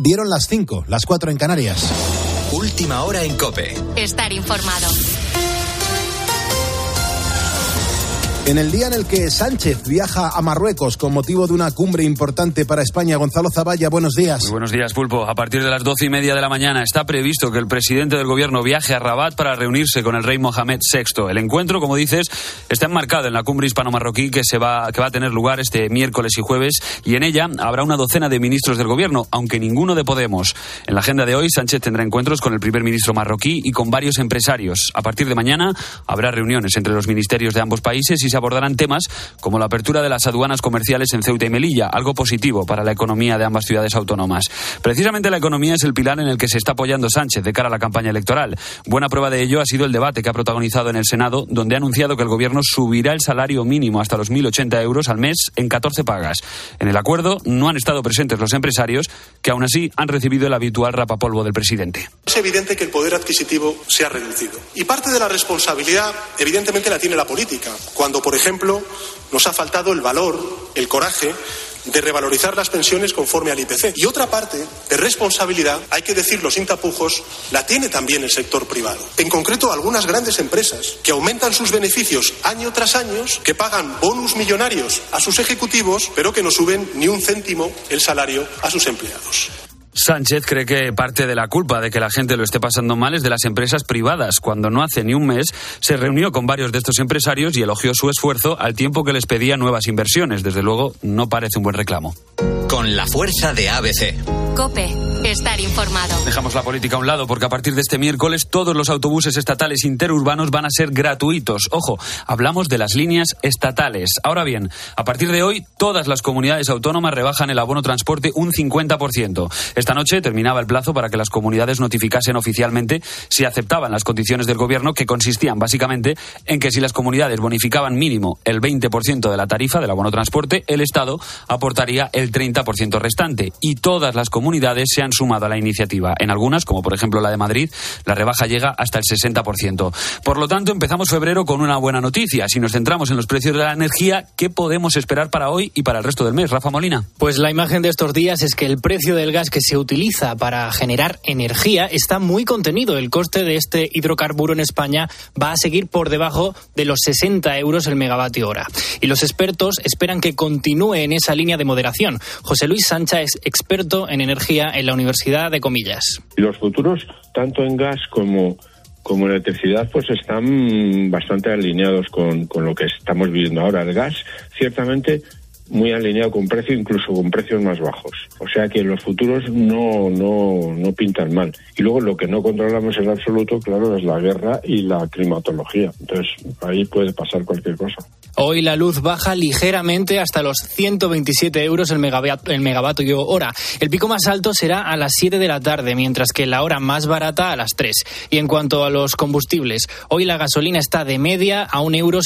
dieron las 5, las 4 en Canarias. Última hora en Cope. Estar informado. En el día en el que Sánchez viaja a Marruecos con motivo de una cumbre importante para España, Gonzalo Zavalla, buenos días. Muy buenos días, Pulpo. A partir de las doce y media de la mañana está previsto que el presidente del gobierno viaje a Rabat para reunirse con el rey Mohamed VI. El encuentro, como dices, está enmarcado en la cumbre hispano-marroquí que, se va, que va a tener lugar este miércoles y jueves y en ella habrá una docena de ministros del gobierno, aunque ninguno de Podemos. En la agenda de hoy, Sánchez tendrá encuentros con el primer ministro marroquí y con varios empresarios. A partir de mañana habrá reuniones entre los ministerios de ambos países y se abordarán temas como la apertura de las aduanas comerciales en Ceuta y Melilla, algo positivo para la economía de ambas ciudades autónomas. Precisamente la economía es el pilar en el que se está apoyando Sánchez de cara a la campaña electoral. Buena prueba de ello ha sido el debate que ha protagonizado en el Senado, donde ha anunciado que el gobierno subirá el salario mínimo hasta los 1.080 euros al mes en 14 pagas. En el acuerdo no han estado presentes los empresarios, que aún así han recibido el habitual rapapolvo del presidente. Es evidente que el poder adquisitivo se ha reducido. Y parte de la responsabilidad, evidentemente, la tiene la política. Cuando, por ejemplo, nos ha faltado el valor, el coraje de revalorizar las pensiones conforme al IPC. Y otra parte de responsabilidad, hay que decirlo sin tapujos, la tiene también el sector privado. En concreto, algunas grandes empresas que aumentan sus beneficios año tras año, que pagan bonus millonarios a sus ejecutivos, pero que no suben ni un céntimo el salario a sus empleados. Sánchez cree que parte de la culpa de que la gente lo esté pasando mal es de las empresas privadas, cuando no hace ni un mes se reunió con varios de estos empresarios y elogió su esfuerzo al tiempo que les pedía nuevas inversiones. Desde luego, no parece un buen reclamo. Con la fuerza de ABC. Cope, estar informado. Dejamos la política a un lado porque a partir de este miércoles todos los autobuses estatales interurbanos van a ser gratuitos. Ojo, hablamos de las líneas estatales. Ahora bien, a partir de hoy todas las comunidades autónomas rebajan el abono transporte un 50%. Esta noche terminaba el plazo para que las comunidades notificasen oficialmente si aceptaban las condiciones del gobierno que consistían básicamente en que si las comunidades bonificaban mínimo el 20% de la tarifa del abono transporte, el Estado aportaría el 30% restante y todas las comunidades se han sumado a la iniciativa. En algunas, como por ejemplo la de Madrid, la rebaja llega hasta el 60%. Por lo tanto, empezamos febrero con una buena noticia. Si nos centramos en los precios de la energía, ¿qué podemos esperar para hoy y para el resto del mes? Rafa Molina. Pues la imagen de estos días es que el precio del gas que se utiliza para generar energía está muy contenido. El coste de este hidrocarburo en España va a seguir por debajo de los 60 euros el megavatio hora. Y los expertos esperan que continúe en esa línea de moderación. José Luis Sancha es experto en energía en la Universidad de Comillas. Los futuros, tanto en gas como como electricidad, pues están bastante alineados con, con lo que estamos viviendo ahora. El gas, ciertamente, muy alineado con precio, incluso con precios más bajos. O sea que los futuros no, no, no pintan mal. Y luego lo que no controlamos en absoluto, claro, es la guerra y la climatología. Entonces ahí puede pasar cualquier cosa. Hoy la luz baja ligeramente hasta los 127 euros el megavatio, el megavatio hora. El pico más alto será a las 7 de la tarde, mientras que la hora más barata a las 3. Y en cuanto a los combustibles, hoy la gasolina está de media a 1,67 euro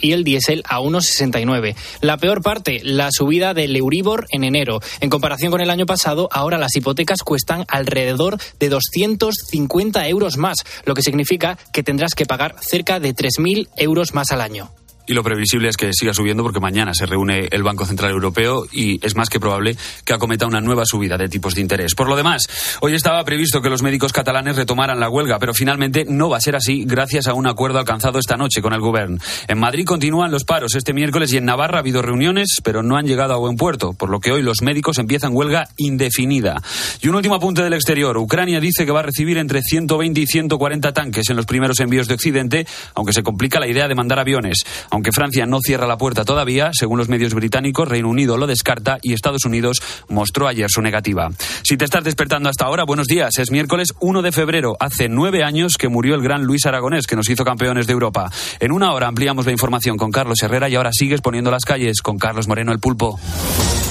y el diésel a 1,69. La peor parte, la subida del Euribor en enero. En comparación con el año pasado, ahora las hipotecas cuestan alrededor de 250 euros más, lo que significa que tendrás que pagar cerca de 3.000 euros más al año. Y lo previsible es que siga subiendo porque mañana se reúne el Banco Central Europeo y es más que probable que acometa una nueva subida de tipos de interés. Por lo demás, hoy estaba previsto que los médicos catalanes retomaran la huelga, pero finalmente no va a ser así gracias a un acuerdo alcanzado esta noche con el Gobierno. En Madrid continúan los paros este miércoles y en Navarra ha habido reuniones, pero no han llegado a buen puerto, por lo que hoy los médicos empiezan huelga indefinida. Y un último apunte del exterior. Ucrania dice que va a recibir entre 120 y 140 tanques en los primeros envíos de Occidente, aunque se complica la idea de mandar aviones. Aunque Francia no cierra la puerta todavía, según los medios británicos, Reino Unido lo descarta y Estados Unidos mostró ayer su negativa. Si te estás despertando hasta ahora, buenos días. Es miércoles 1 de febrero. Hace nueve años que murió el gran Luis Aragonés, que nos hizo campeones de Europa. En una hora ampliamos la información con Carlos Herrera y ahora sigues poniendo las calles con Carlos Moreno el Pulpo.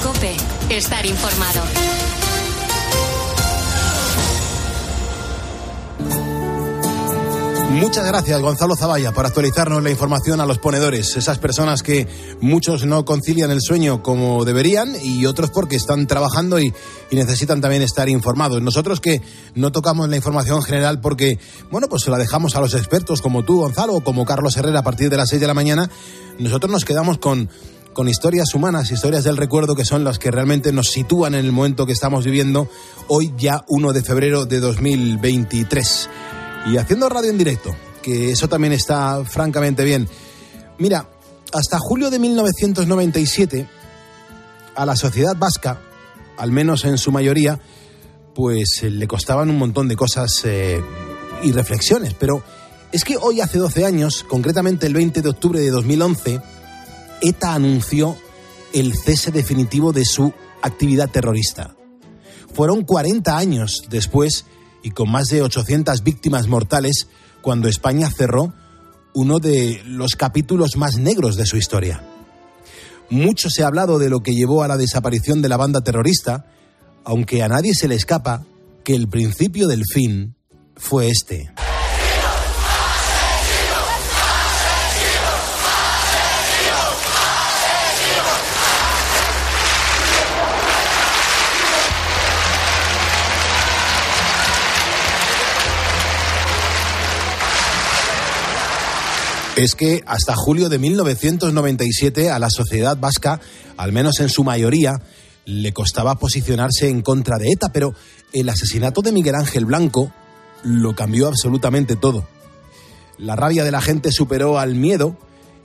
Cope, estar informado. Muchas gracias, Gonzalo Zavalla, por actualizarnos la información a los ponedores, esas personas que muchos no concilian el sueño como deberían y otros porque están trabajando y, necesitan también estar informados. Nosotros que no tocamos la información general porque, bueno, pues se la dejamos a los expertos como tú, Gonzalo, o como Carlos Herrera a partir de las seis de la mañana, nosotros nos quedamos con con historias humanas, historias del recuerdo que son las que realmente nos sitúan en el momento que estamos viviendo hoy ya 1 de febrero de 2023. Y haciendo radio en directo, que eso también está francamente bien. Mira, hasta julio de 1997 a la sociedad vasca, al menos en su mayoría, pues le costaban un montón de cosas eh, y reflexiones, pero es que hoy hace 12 años, concretamente el 20 de octubre de 2011, ETA anunció el cese definitivo de su actividad terrorista. Fueron 40 años después y con más de 800 víctimas mortales cuando España cerró uno de los capítulos más negros de su historia. Mucho se ha hablado de lo que llevó a la desaparición de la banda terrorista, aunque a nadie se le escapa que el principio del fin fue este. Es que hasta julio de 1997 a la sociedad vasca, al menos en su mayoría, le costaba posicionarse en contra de ETA, pero el asesinato de Miguel Ángel Blanco lo cambió absolutamente todo. La rabia de la gente superó al miedo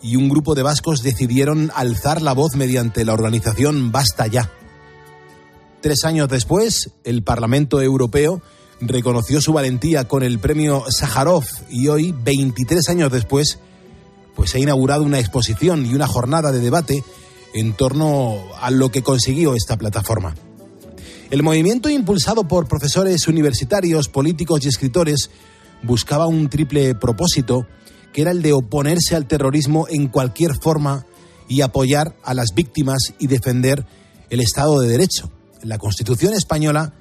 y un grupo de vascos decidieron alzar la voz mediante la organización Basta Ya. Tres años después, el Parlamento Europeo reconoció su valentía con el premio Sájarov y hoy, 23 años después, pues se ha inaugurado una exposición y una jornada de debate en torno a lo que consiguió esta plataforma. El movimiento impulsado por profesores universitarios, políticos y escritores buscaba un triple propósito, que era el de oponerse al terrorismo en cualquier forma y apoyar a las víctimas y defender el Estado de Derecho, la Constitución española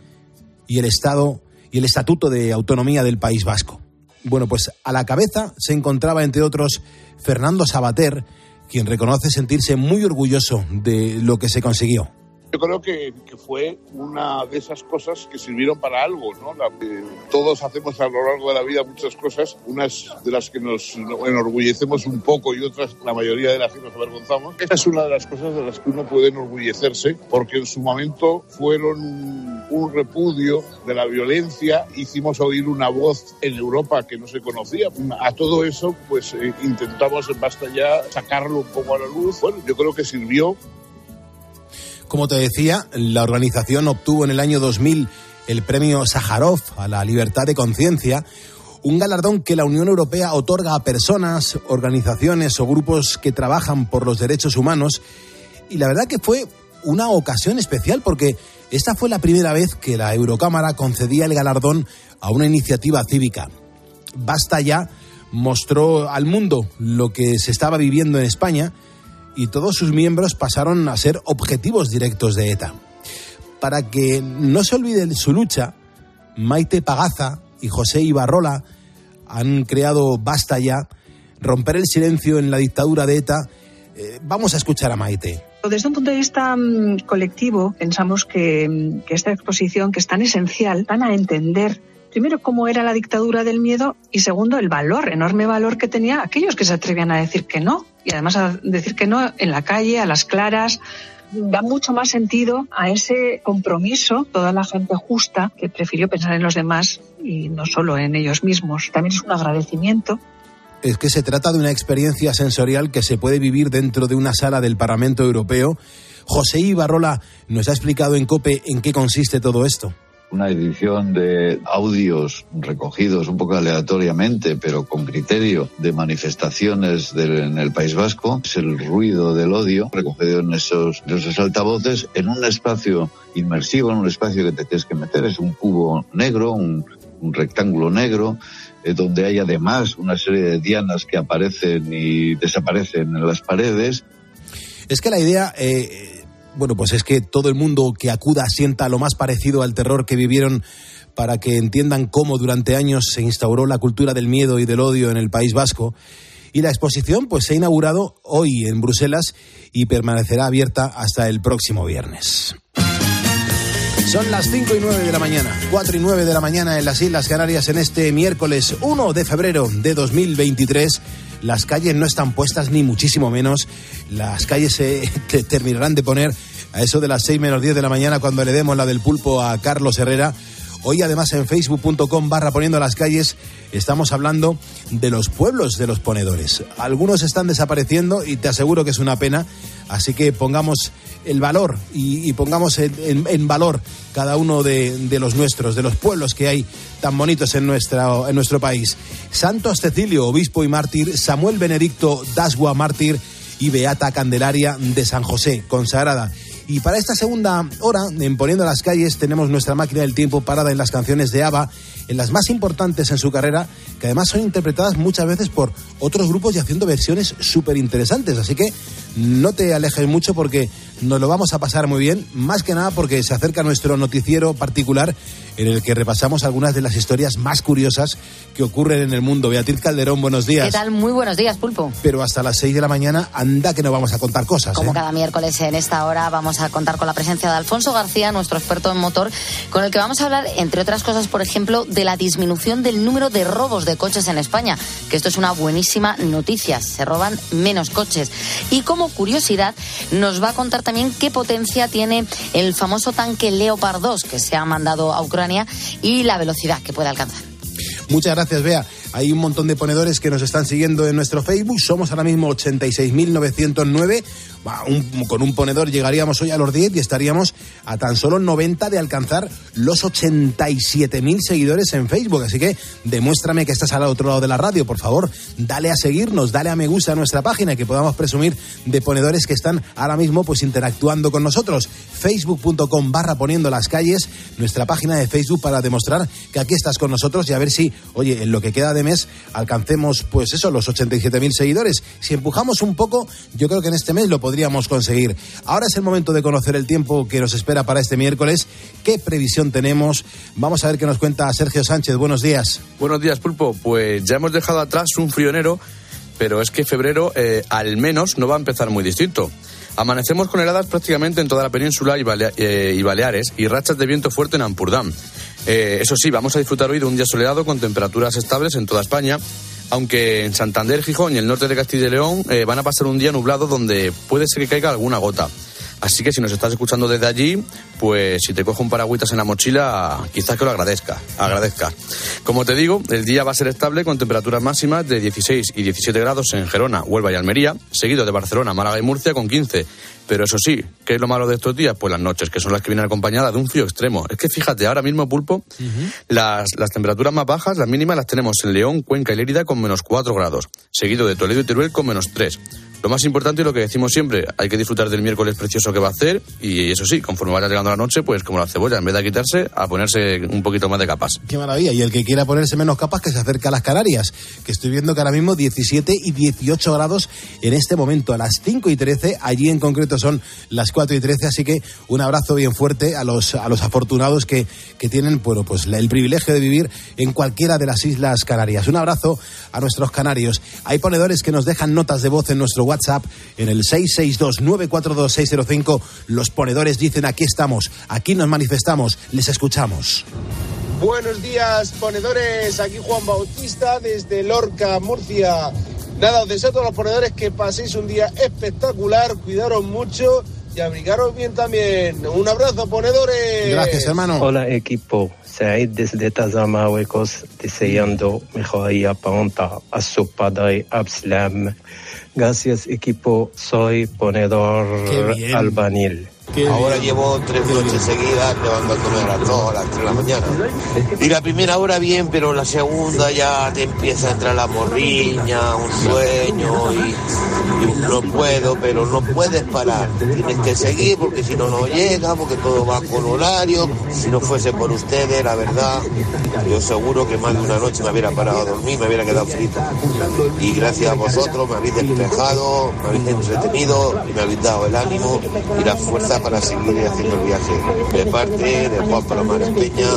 y el Estado y el Estatuto de Autonomía del País Vasco. Bueno, pues a la cabeza se encontraba, entre otros, Fernando Sabater, quien reconoce sentirse muy orgulloso de lo que se consiguió. Yo creo que, fue una de esas cosas que sirvieron para algo, ¿no? todos hacemos a lo largo de la vida muchas cosas, unas de las que nos enorgullecemos un poco y otras, la mayoría de las que nos avergonzamos. Esta es una de las cosas de las que uno puede enorgullecerse, porque en su momento fueron un repudio de la violencia, hicimos oír una voz en Europa que no se conocía. A todo eso, pues eh, intentamos en Basta ya sacarlo un a la luz. Bueno, yo creo que sirvió como te decía, la organización obtuvo en el año 2000 el premio Sájarov a la libertad de conciencia, un galardón que la Unión Europea otorga a personas, organizaciones o grupos que trabajan por los derechos humanos. Y la verdad que fue una ocasión especial porque esta fue la primera vez que la Eurocámara concedía el galardón a una iniciativa cívica. Basta ya mostró al mundo lo que se estaba viviendo en España y todos sus miembros pasaron a ser objetivos directos de ETA. Para que no se olvide su lucha, Maite Pagaza y José Ibarrola han creado Basta ya, romper el silencio en la dictadura de ETA. Eh, vamos a escuchar a Maite. Desde un punto de vista mm, colectivo, pensamos que, mm, que esta exposición, que es tan esencial, van a entender primero, cómo era la dictadura del miedo y segundo, el valor, enorme valor que tenía aquellos que se atrevían a decir que no y además a decir que no en la calle, a las claras. Da mucho más sentido a ese compromiso, toda la gente justa que prefirió pensar en los demás y no solo en ellos mismos. También es un agradecimiento es que se trata de una experiencia sensorial que se puede vivir dentro de una sala del Parlamento Europeo. José Ibarrola nos ha explicado en COPE en qué consiste todo esto una edición de audios recogidos un poco aleatoriamente, pero con criterio de manifestaciones en el País Vasco. Es el ruido del odio recogido en esos, esos altavoces en un espacio inmersivo, en un espacio que te tienes que meter. Es un cubo negro, un, rectángulo negro, donde hay además una serie de dianas que aparecen y desaparecen en las paredes. Es que la idea... Eh bueno, pues es que todo el mundo que acuda sienta lo más parecido al terror que vivieron para que entiendan cómo durante años se instauró la cultura del miedo y del odio en el País Vasco. Y la exposición pues se ha inaugurado hoy en Bruselas y permanecerá abierta hasta el próximo viernes. Son las 5 y 9 de la mañana, 4 y 9 de la mañana en las Islas Canarias en este miércoles 1 de febrero de 2023. Las calles no están puestas ni muchísimo menos. Las calles se terminarán de poner a eso de las 6 menos 10 de la mañana cuando le demos la del pulpo a Carlos Herrera. Hoy además en facebook.com barra poniendo las calles estamos hablando de los pueblos de los ponedores. Algunos están desapareciendo y te aseguro que es una pena, así que pongamos el valor y, pongamos en, valor cada uno de, los nuestros, de los pueblos que hay tan bonitos en, en nuestro país. Santos Cecilio, obispo y mártir, Samuel Benedicto Dasgua, mártir y Beata Candelaria de San José, consagrada. Y para esta segunda hora, en Poniendo las Calles, tenemos nuestra máquina del tiempo parada en las canciones de ABBA, en las más importantes en su carrera, que además son interpretadas muchas veces por otros grupos y haciendo versiones súper interesantes. Así que no te alejes mucho porque nos lo vamos a pasar muy bien, más que nada porque se acerca nuestro noticiero particular en el que repasamos algunas de las historias más curiosas que ocurren en el mundo. Beatriz Calderón, buenos días. ¿Qué tal? Muy buenos días, Pulpo. Pero hasta las 6 de la mañana, anda que no vamos a contar cosas. Como ¿eh? cada miércoles en esta hora vamos a contar con la presencia de Alfonso García, nuestro experto en motor, con el que vamos a hablar, entre otras cosas, por ejemplo, de la disminución del número de robos de coches en España, que esto es una buenísima noticia. Se roban menos coches. Y como curiosidad, nos va a contar también qué potencia tiene el famoso tanque Leopard 2 que se ha mandado a Ucrania y la velocidad que puede alcanzar. Muchas gracias, Bea. Hay un montón de ponedores que nos están siguiendo en nuestro Facebook. Somos ahora mismo 86.909. Un, con un ponedor llegaríamos hoy a los 10 y estaríamos a tan solo 90 de alcanzar los 87.000 seguidores en Facebook. Así que demuéstrame que estás al otro lado de la radio, por favor. Dale a seguirnos, dale a me gusta a nuestra página que podamos presumir de ponedores que están ahora mismo pues interactuando con nosotros. Facebook.com barra poniendo las calles, nuestra página de Facebook para demostrar que aquí estás con nosotros y a ver si, oye, en lo que queda de mes alcancemos pues eso, los 87.000 seguidores. Si empujamos un poco, yo creo que en este mes lo podríamos conseguir. Ahora es el momento de conocer el tiempo que nos espera para este miércoles. ¿Qué previsión tenemos? Vamos a ver qué nos cuenta Sergio Sánchez. Buenos días. Buenos días, Pulpo. Pues ya hemos dejado atrás un frionero, pero es que febrero eh, al menos no va a empezar muy distinto. Amanecemos con heladas prácticamente en toda la península y, eh, Baleares y rachas de viento fuerte en Ampurdán. Eh, eso sí, vamos a disfrutar hoy de un día soleado con temperaturas estables en toda España, aunque en Santander, Gijón y el norte de Castilla y León eh, van a pasar un día nublado donde puede ser que caiga alguna gota. Así que si nos estás escuchando desde allí, pues si te cojo un paragüitas en la mochila, quizás que lo agradezca, agradezca. Como te digo, el día va a ser estable con temperaturas máximas de 16 y 17 grados en Gerona, Huelva y Almería, seguido de Barcelona, Málaga y Murcia con 15. Pero eso sí, ¿qué es lo malo de estos días? Pues las noches, que son las que vienen acompañadas de un frío extremo. Es que fíjate, ahora mismo, Pulpo, uh -huh. las, las temperaturas más bajas, las mínimas, las tenemos en León, Cuenca y Lérida con menos 4 grados, seguido de Toledo y Teruel con menos 3. Lo más importante y lo que decimos siempre, hay que disfrutar del miércoles precioso que va a hacer y eso sí, conforme vaya llegando la noche, pues como la cebolla, en vez de quitarse, a ponerse un poquito más de capas. Qué maravilla. Y el que quiera ponerse menos capas, que se acerque a las Canarias, que estoy viendo que ahora mismo 17 y 18 grados en este momento, a las 5 y 13, allí en concreto son las 4 y 13, así que un abrazo bien fuerte a los, a los afortunados que, que tienen bueno, pues, el privilegio de vivir en cualquiera de las Islas Canarias. Un abrazo a nuestros canarios. Hay ponedores que nos dejan notas de voz en nuestro WhatsApp en el 662-942-605. Los ponedores dicen aquí estamos, aquí nos manifestamos, les escuchamos. Buenos días, ponedores. Aquí Juan Bautista desde Lorca, Murcia. Nada, os deseo a todos los ponedores que paséis un día espectacular, cuidaros mucho y abrigaros bien también. Un abrazo, ponedores. Gracias, hermano. Hola, equipo. Said desde Tazamáhuecos, deseando mejoría pronta a su padre Abslam. Gracias, equipo. Soy ponedor albanil. Ahora llevo tres noches seguidas levantándome a las 2, a las 3 de la mañana. Y la primera hora bien, pero la segunda ya te empieza a entrar la morriña, un sueño y, y no puedo, pero no puedes parar. Tienes que seguir porque si no, no llega, porque todo va con horario. Si no fuese por ustedes, la verdad, yo seguro que más de una noche me hubiera parado a dormir, me hubiera quedado frito. Y gracias a vosotros me habéis despejado, me habéis entretenido y me habéis dado el ánimo y la fuerza para seguir haciendo el viaje. De parte de Juan Palomares Peña,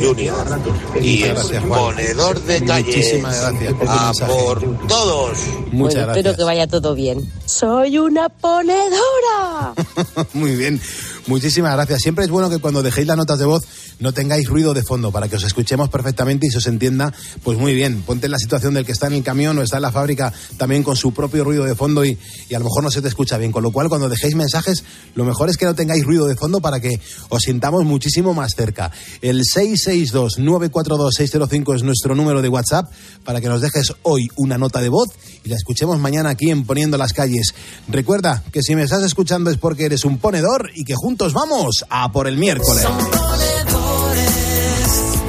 Junior. Y es ponedor de calles. Muchísimas gracias por A por todos. Muchas Bueno, gracias. espero que vaya todo bien. Soy una ponedora. Muy bien. Muchísimas gracias. Siempre es bueno que cuando dejéis las notas de voz no tengáis ruido de fondo para que os escuchemos perfectamente y se os entienda pues muy bien. Ponte en la situación del que está en el camión o está en la fábrica también con su propio ruido de fondo y, y a lo mejor no se te escucha bien. Con lo cual cuando dejéis mensajes lo mejor es que no tengáis ruido de fondo para que os sintamos muchísimo más cerca. El 662-942-605 es nuestro número de WhatsApp para que nos dejes hoy una nota de voz y la escuchemos mañana aquí en Poniendo las Calles. Recuerda que si me estás escuchando es porque eres un ponedor y que juntos vamos a por el miércoles.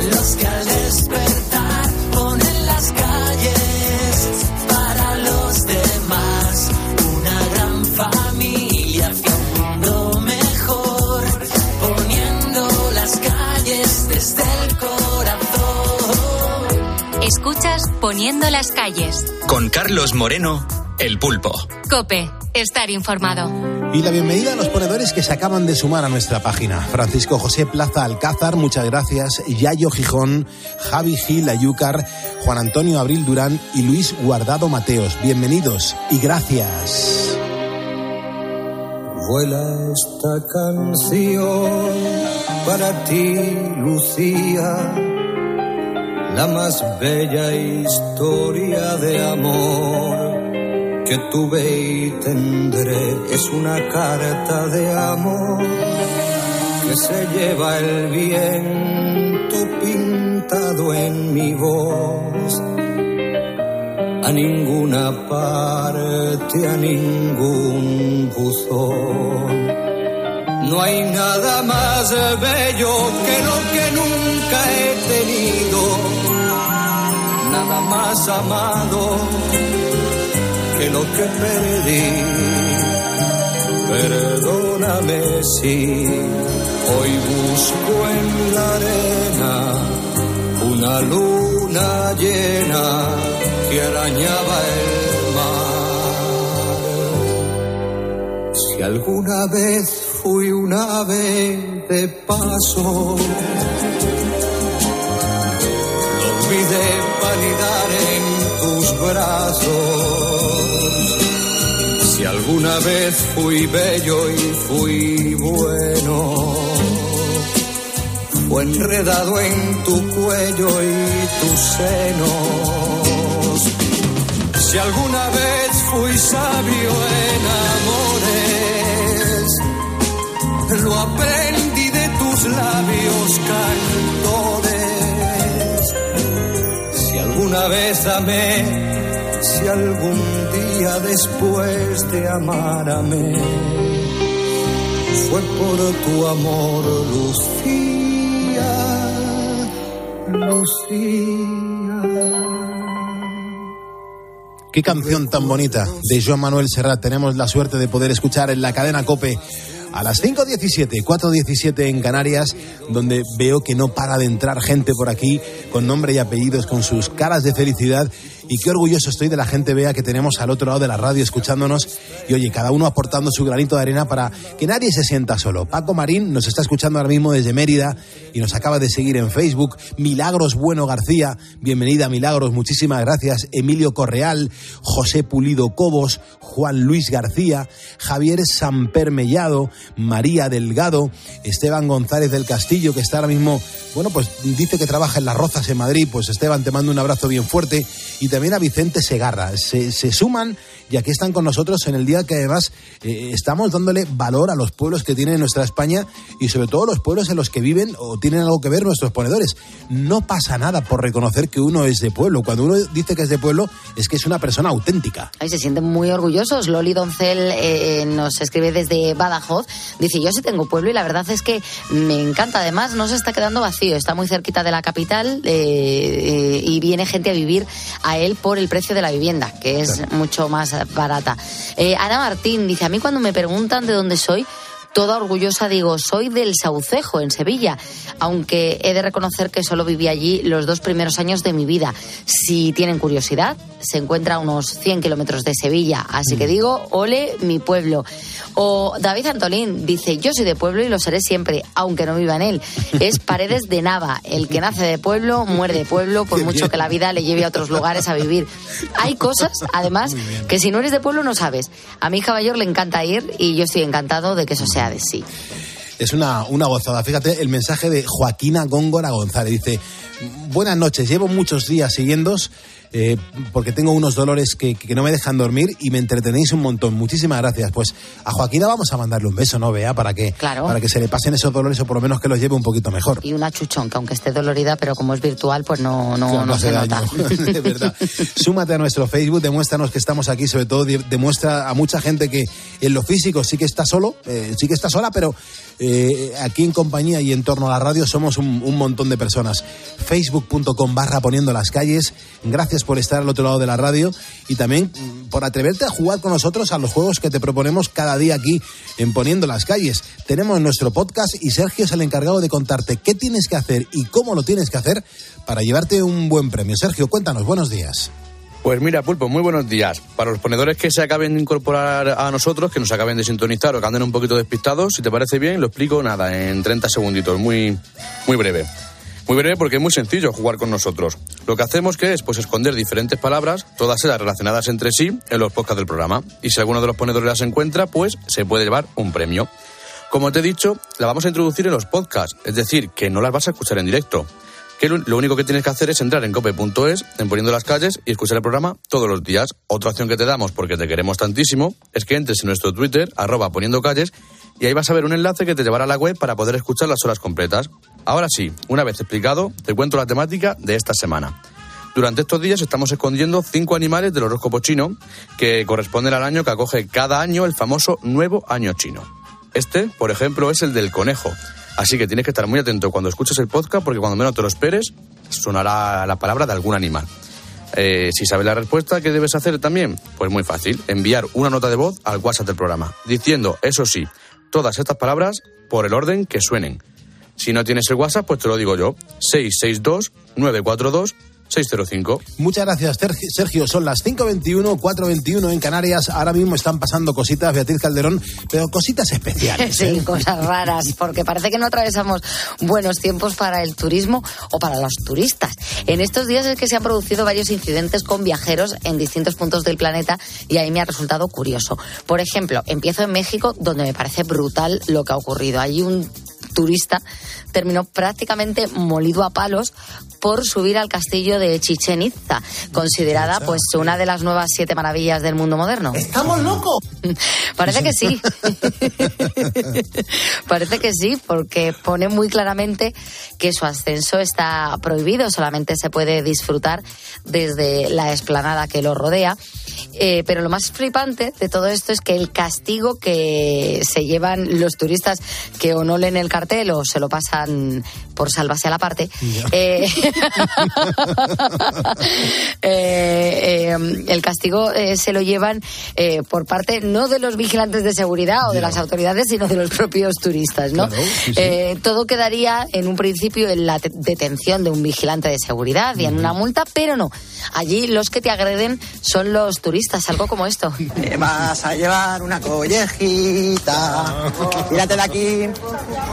Los que al Poniendo las calles. Con Carlos Moreno, El Pulpo. Cope, estar informado. Y la bienvenida a los ponedores que se acaban de sumar a nuestra página. Francisco José Plaza Alcázar, muchas gracias. Yayo Gijón, Javi Gil Ayúcar, Juan Antonio Abril Durán y Luis Guardado Mateos. Bienvenidos y gracias. Vuela esta canción para ti, Lucía, la más bella historia de amor que tuve y tendré. Es una carta de amor que se lleva el viento pintado en mi voz. A ninguna parte, a ningún buzón. No hay nada más bello que lo que nunca he tenido, amado que lo que perdí. Perdóname si hoy busco en la arena una luna llena que arañaba el mar. Si alguna vez fui un ave de paso, en tus brazos. Si alguna vez fui bello y fui bueno, fue enredado en tu cuello y tus senos. Si alguna vez fui sabio en amores, lo aprendí de tus labios cantores. Alguna vez amé, si algún día después de amar amé, fue por tu amor, Lucía, Lucía. Qué canción tan bonita de Joan Manuel Serrat. Tenemos la suerte de poder escuchar en la cadena Cope a las 5.17, 4.17 en Canarias, donde veo que no para de entrar gente por aquí con nombre y apellidos, con sus caras de felicidad. Y qué orgulloso estoy de la gente vea que tenemos al otro lado de la radio escuchándonos y oye, cada uno aportando su granito de arena para que nadie se sienta solo. Paco Marín nos está escuchando ahora mismo desde Mérida y nos acaba de seguir en Facebook. Milagros Bueno García, bienvenida Milagros, muchísimas gracias. Emilio Correal, José Pulido Cobos, Juan Luis García, Javier Samper Mellado, María Delgado, Esteban González del Castillo, que está ahora mismo, bueno, pues dice que trabaja en Las Rozas en Madrid. Pues Esteban, te mando un abrazo bien fuerte. Y también a Vicente Segarra. Se, se suman y aquí están con nosotros en el día que además eh, estamos dándole valor a los pueblos que tiene nuestra España y sobre todo los pueblos en los que viven o tienen algo que ver nuestros ponedores. No pasa nada por reconocer que uno es de pueblo. Cuando uno dice que es de pueblo es que es una persona auténtica. Ay, se sienten muy orgullosos. Loli Doncel eh, nos escribe desde Badajoz. Dice, yo sí tengo pueblo y la verdad es que me encanta. Además, no se está quedando vacío. Está muy cerquita de la capital eh, eh, y viene gente a vivir a él por el precio de la vivienda, que es mucho más barata. Eh, Ana Martín dice, a mí cuando me preguntan de dónde soy, toda orgullosa digo, soy del Saucejo, en Sevilla, aunque he de reconocer que solo viví allí los dos primeros años de mi vida. Si tienen curiosidad, se encuentra a unos 100 kilómetros de Sevilla, así que digo, ole mi pueblo. O David Antolín dice, yo soy de pueblo y lo seré siempre, aunque no viva en él. Es Paredes de Nava, el que nace de pueblo, muere de pueblo, por mucho que la vida le lleve a otros lugares a vivir. Hay cosas, además, que si no eres de pueblo no sabes. A mi hija mayor le encanta ir y yo estoy encantado de que eso sea sí. Es una, una gozada. Fíjate el mensaje de Joaquina Góngora González. Dice, buenas noches, llevo muchos días siguiéndos eh, porque tengo unos dolores que, que, no me dejan dormir y me entretenéis un montón. Muchísimas gracias. Pues a Joaquina vamos a mandarle un beso, ¿no, Vea? Para que, Claro. para que se le pasen esos dolores o por lo menos que los lleve un poquito mejor. Y una chuchón, que aunque esté dolorida, pero como es virtual, pues no, no, Claro, no se daño. nota. de verdad. Súmate a nuestro Facebook, demuéstranos que estamos aquí, sobre todo de- demuestra a mucha gente que en lo físico sí que está solo, eh, sí que está sola, pero eh, aquí en compañía y en torno a la radio somos un, un montón de personas. Facebook.com barra poniendo las calles. Gracias por estar al otro lado de la radio y también por atreverte a jugar con nosotros a los juegos que te proponemos cada día aquí en Poniendo las calles. Tenemos nuestro podcast y Sergio es el encargado de contarte qué tienes que hacer y cómo lo tienes que hacer para llevarte un buen premio. Sergio, cuéntanos, buenos días. Pues mira, Pulpo, muy buenos días. Para los ponedores que se acaben de incorporar a nosotros, que nos acaben de sintonizar o que anden un poquito despistados, si te parece bien, lo explico nada, en 30 segunditos, muy, muy breve. Muy breve porque es muy sencillo jugar con nosotros. Lo que hacemos que es pues esconder diferentes palabras, todas ellas relacionadas entre sí, en los podcasts del programa. Y si alguno de los ponedores las encuentra, pues se puede llevar un premio. Como te he dicho, la vamos a introducir en los podcasts, es decir, que no las vas a escuchar en directo. Que lo, único que tienes que hacer es entrar en cope.es, en Poniendo las Calles, y escuchar el programa todos los días. Otra opción que te damos, porque te queremos tantísimo, es que entres en nuestro Twitter, arroba Poniendo Calles, y ahí vas a ver un enlace que te llevará a la web para poder escuchar las horas completas. Ahora sí, una vez explicado, te cuento la temática de esta semana. Durante estos días estamos escondiendo cinco animales del horóscopo chino que corresponden al año que acoge cada año el famoso Nuevo Año Chino. Este, por ejemplo, es el del conejo. Así que tienes que estar muy atento cuando escuches el podcast porque cuando menos te lo esperes sonará la palabra de algún animal. Eh, si sabes la respuesta, ¿qué debes hacer también? Pues muy fácil, enviar una nota de voz al WhatsApp del programa, diciendo, eso sí, todas estas palabras por el orden que suenen. Si no tienes el WhatsApp, pues te lo digo yo, 662-942-605. Muchas gracias, Sergio. Son las 5.21, 4.21 en Canarias. Ahora mismo están pasando cositas, Beatriz Calderón, pero cositas especiales. Sí, ¿eh? cosas raras, porque parece que no atravesamos buenos tiempos para el turismo o para los turistas. En estos días es que se han producido varios incidentes con viajeros en distintos puntos del planeta y ahí me ha resultado curioso. Por ejemplo, empiezo en México, donde me parece brutal lo que ha ocurrido. Allí un turista terminó prácticamente molido a palos por subir al castillo de Chichen Itza, considerada pues una de las nuevas siete maravillas del mundo moderno. ¡Estamos locos! Parece que sí. Parece que sí, porque pone muy claramente que su ascenso está prohibido, solamente se puede disfrutar desde la explanada que lo rodea. Eh, pero lo más flipante de todo esto es que el castigo que se llevan los turistas que o no leen el cartel o se lo pasan por salvarse a la parte, eh, eh, eh, el castigo eh, se lo llevan eh, por parte no de los vigilantes de seguridad o de las autoridades, sino de los propios turistas, ¿no? Claro, sí, sí. Eh, todo quedaría en un principio en la te- detención de un vigilante de seguridad y en una multa, pero no. Allí los que te agreden son los turistas, algo como esto. Te vas a llevar una collejita. Pírate de aquí,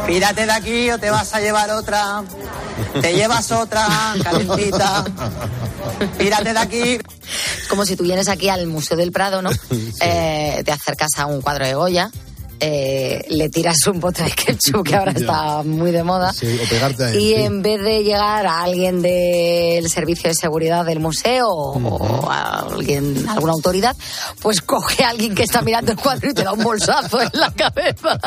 pírate de aquí o te vas a llevar otra. Te llevas otra calentita. Pírate de aquí. Como si tú vienes aquí al Museo del Prado, ¿no? Eh, te acercas a un cuadro de Goya, eh, le tiras un bote de ketchup que ahora está muy de moda. Sí, o pegarte a él. Y sí. en vez de llegar a alguien del servicio de seguridad del museo o, o a alguien, alguna autoridad, pues coge a alguien que está mirando el cuadro y te da un bolsazo en la cabeza.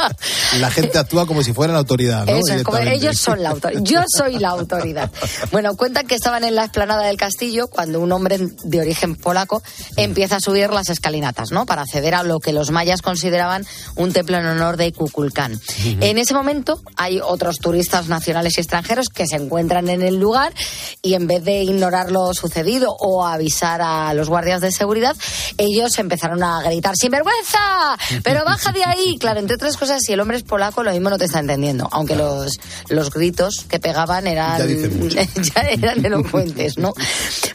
La gente actúa como si fuera la autoridad, ¿no? Eso es, como ellos son la autoridad. Yo soy la autoridad. Bueno, cuentan que estaban en la explanada del castillo cuando un hombre de origen polaco empieza a subir las escalinatas, ¿no? Para acceder a lo que los mayas consideraban un templo templo en honor de Kukulcán. En ese momento hay otros turistas nacionales y extranjeros que se encuentran en el lugar y en vez de ignorar lo sucedido o avisar a los guardias de seguridad, ellos empezaron a gritar ¡Sinvergüenza! ¡Pero baja de ahí! Claro, entre otras cosas, si el hombre es polaco, lo mismo no te está entendiendo, aunque los, los gritos que pegaban eran, Ya ya eran elocuentes, ¿no?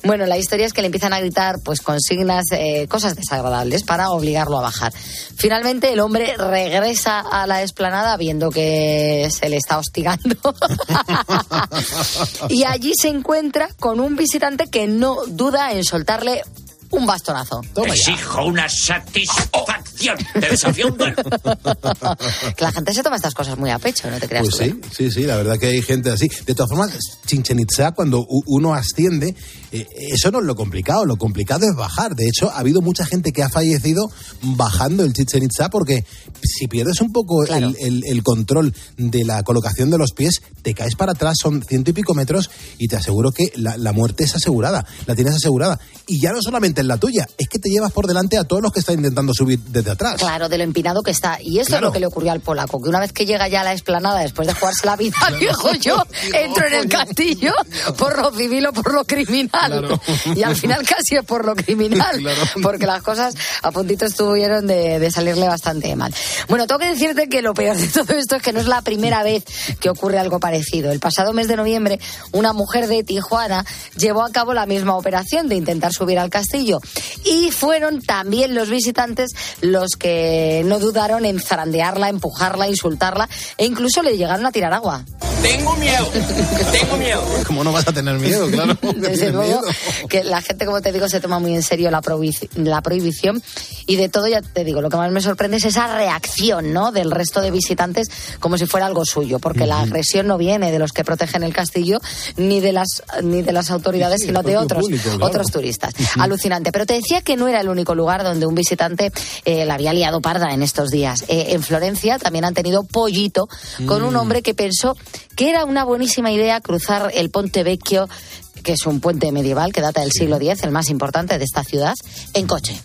Bueno, la historia es que le empiezan a gritar pues consignas, eh, cosas desagradables para obligarlo a bajar. Finalmente el hombre regresa a la explanada viendo que se le está hostigando. Y allí se encuentra con un visitante que no duda en soltarle un bastonazo. Exijo una satisfacción. Te desafío un duelo. Que la gente se toma estas cosas muy a pecho, no te creas Pues tú, ¿eh? sí, sí, sí, la verdad que hay gente así. De todas formas, Chichen Itza, cuando uno asciende, eh, eso no es lo complicado, lo complicado es bajar. De hecho, ha habido mucha gente que ha fallecido bajando el Chichen Itza porque si pierdes un poco el, el- el control de la colocación de los pies, te caes para atrás, son ciento y pico metros y te aseguro que la, la muerte es asegurada, la tienes asegurada. Y ya no solamente la tuya, es que te llevas por delante a todos los que están intentando subir desde atrás. Claro, de lo empinado que está. Y esto Claro. es lo que le ocurrió al polaco, que una vez que llega ya a la explanada, después de jugarse la vida, dijo yo, entro en el castillo por lo civil o por lo criminal. Y al final casi es por lo criminal, Claro. porque las cosas a puntito estuvieron de, de salirle bastante mal. Bueno, tengo que decirte que lo peor de todo esto es que no es la primera vez que ocurre algo parecido. El pasado mes de noviembre, una mujer de Tijuana llevó a cabo la misma operación de intentar subir al castillo. Y fueron también los visitantes los que no dudaron en zarandearla, empujarla, insultarla e incluso le llegaron a tirar agua. Tengo miedo. Tengo miedo. ¿Cómo no vas a tener miedo? Claro. que Desde luego miedo. que la gente, como te digo, se toma muy en serio la, prohibi- la prohibición y de todo, ya te digo, lo que más me sorprende es esa reacción ¿no? del resto de visitantes como si fuera algo suyo, porque la agresión no viene de los que protegen el castillo ni de las, ni de las autoridades, Sí, sino de otros, público, claro. otros turistas. Alucinante. Pero te decía que no era el único lugar donde un visitante eh, la había liado parda en estos días. Eh, en Florencia también han tenido pollito con un Mm. hombre que pensó que era una buenísima idea cruzar el Ponte Vecchio, que es un puente medieval que data del siglo X, el más importante de esta ciudad, en coche.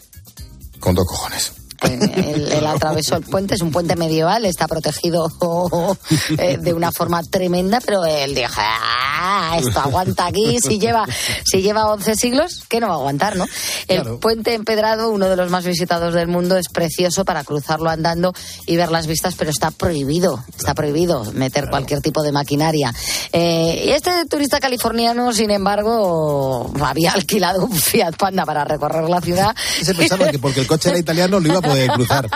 Con dos cojones. Él, él atravesó el puente, es un puente medieval, está protegido eh, de una forma tremenda, pero él dijo, "Ah, esto aguanta aquí, si lleva, si lleva 11 siglos, ¿qué no va a aguantar, no? El Claro. puente empedrado, uno de los más visitados del mundo, es precioso para cruzarlo andando y ver las vistas, pero está prohibido, está prohibido meter cualquier tipo de maquinaria. Eh, y este turista californiano, sin embargo, había alquilado un Fiat Panda para recorrer la ciudad. Se pensaba que porque el coche era italiano lo iba a poder cruzar.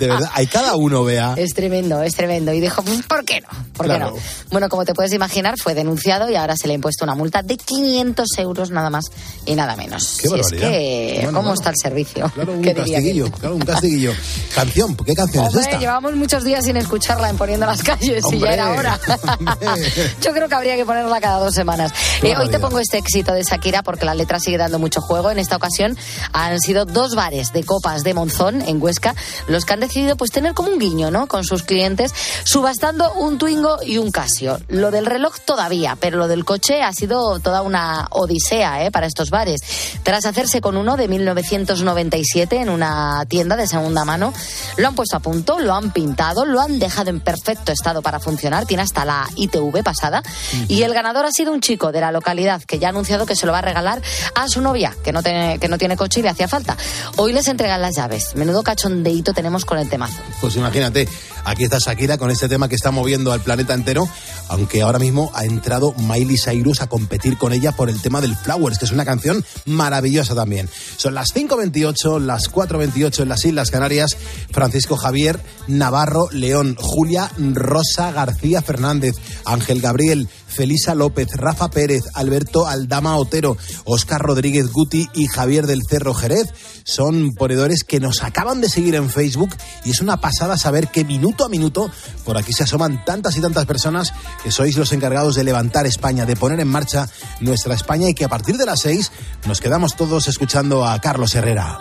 De verdad, hay cada uno, vea. Es tremendo, es tremendo. Y dijo, pues, ¿por qué no? ¿Por Claro. qué no? Bueno, como te puedes imaginar, fue denunciado y ahora se le ha impuesto una multa de 500 euros nada más y nada menos. Qué Si es que, Bueno, ¿cómo bueno. está el servicio? Claro, un ¿Qué diría que- castiguillo, claro, un castiguillo. Canción, ¿qué canción es Hombre, esta? llevamos muchos días sin escucharla en Poniendo las calles y ya era hora. Yo creo que habría que ponerla cada dos semanas. Eh, hoy te pongo este éxito de Shakira porque la letra sigue dando mucho juego. En esta ocasión han sido dos bares de copas de Monzón en Huesca los que han decidido pues tener como un guiño, ¿no? Con sus clientes subastando un Twingo y un Casio. Lo del reloj todavía, pero lo del coche ha sido toda una odisea, ¿eh? Para estos bares. Tras hacerse con uno de 1997 en una tienda de segunda mano, lo han puesto a punto, lo han pintado, lo han dejado en perfecto estado para funcionar, tiene hasta la ITV pasada. Y el ganador ha sido un chico de la localidad que ya ha anunciado que se lo va a regalar a su novia, que no tiene, que no tiene coche y le hacía falta. Hoy les entregan las llaves. Menudo cachondeíto tenemos con el temazo. Pues imagínate, aquí está Shakira con este tema que está moviendo al planeta entero, aunque ahora mismo ha entrado Miley Cyrus a competir con ella por el tema del Flowers, que es una canción maravillosa también. Son las 5.28, las 4.28 en las Islas Canarias, Francisco Javier, Navarro, León, Julia, Rosa García Fernández, Ángel Gabriel, Felisa López, Rafa Pérez, Alberto Aldama Otero, Óscar Rodríguez Guti y Javier del Cerro Jerez. Son ponedores que nos acaban de seguir en Facebook y es una pasada saber que minuto a minuto por aquí se asoman tantas y tantas personas que sois los encargados de levantar España, de poner en marcha nuestra España y que a partir de las seis nos quedamos todos escuchando a Carlos Herrera.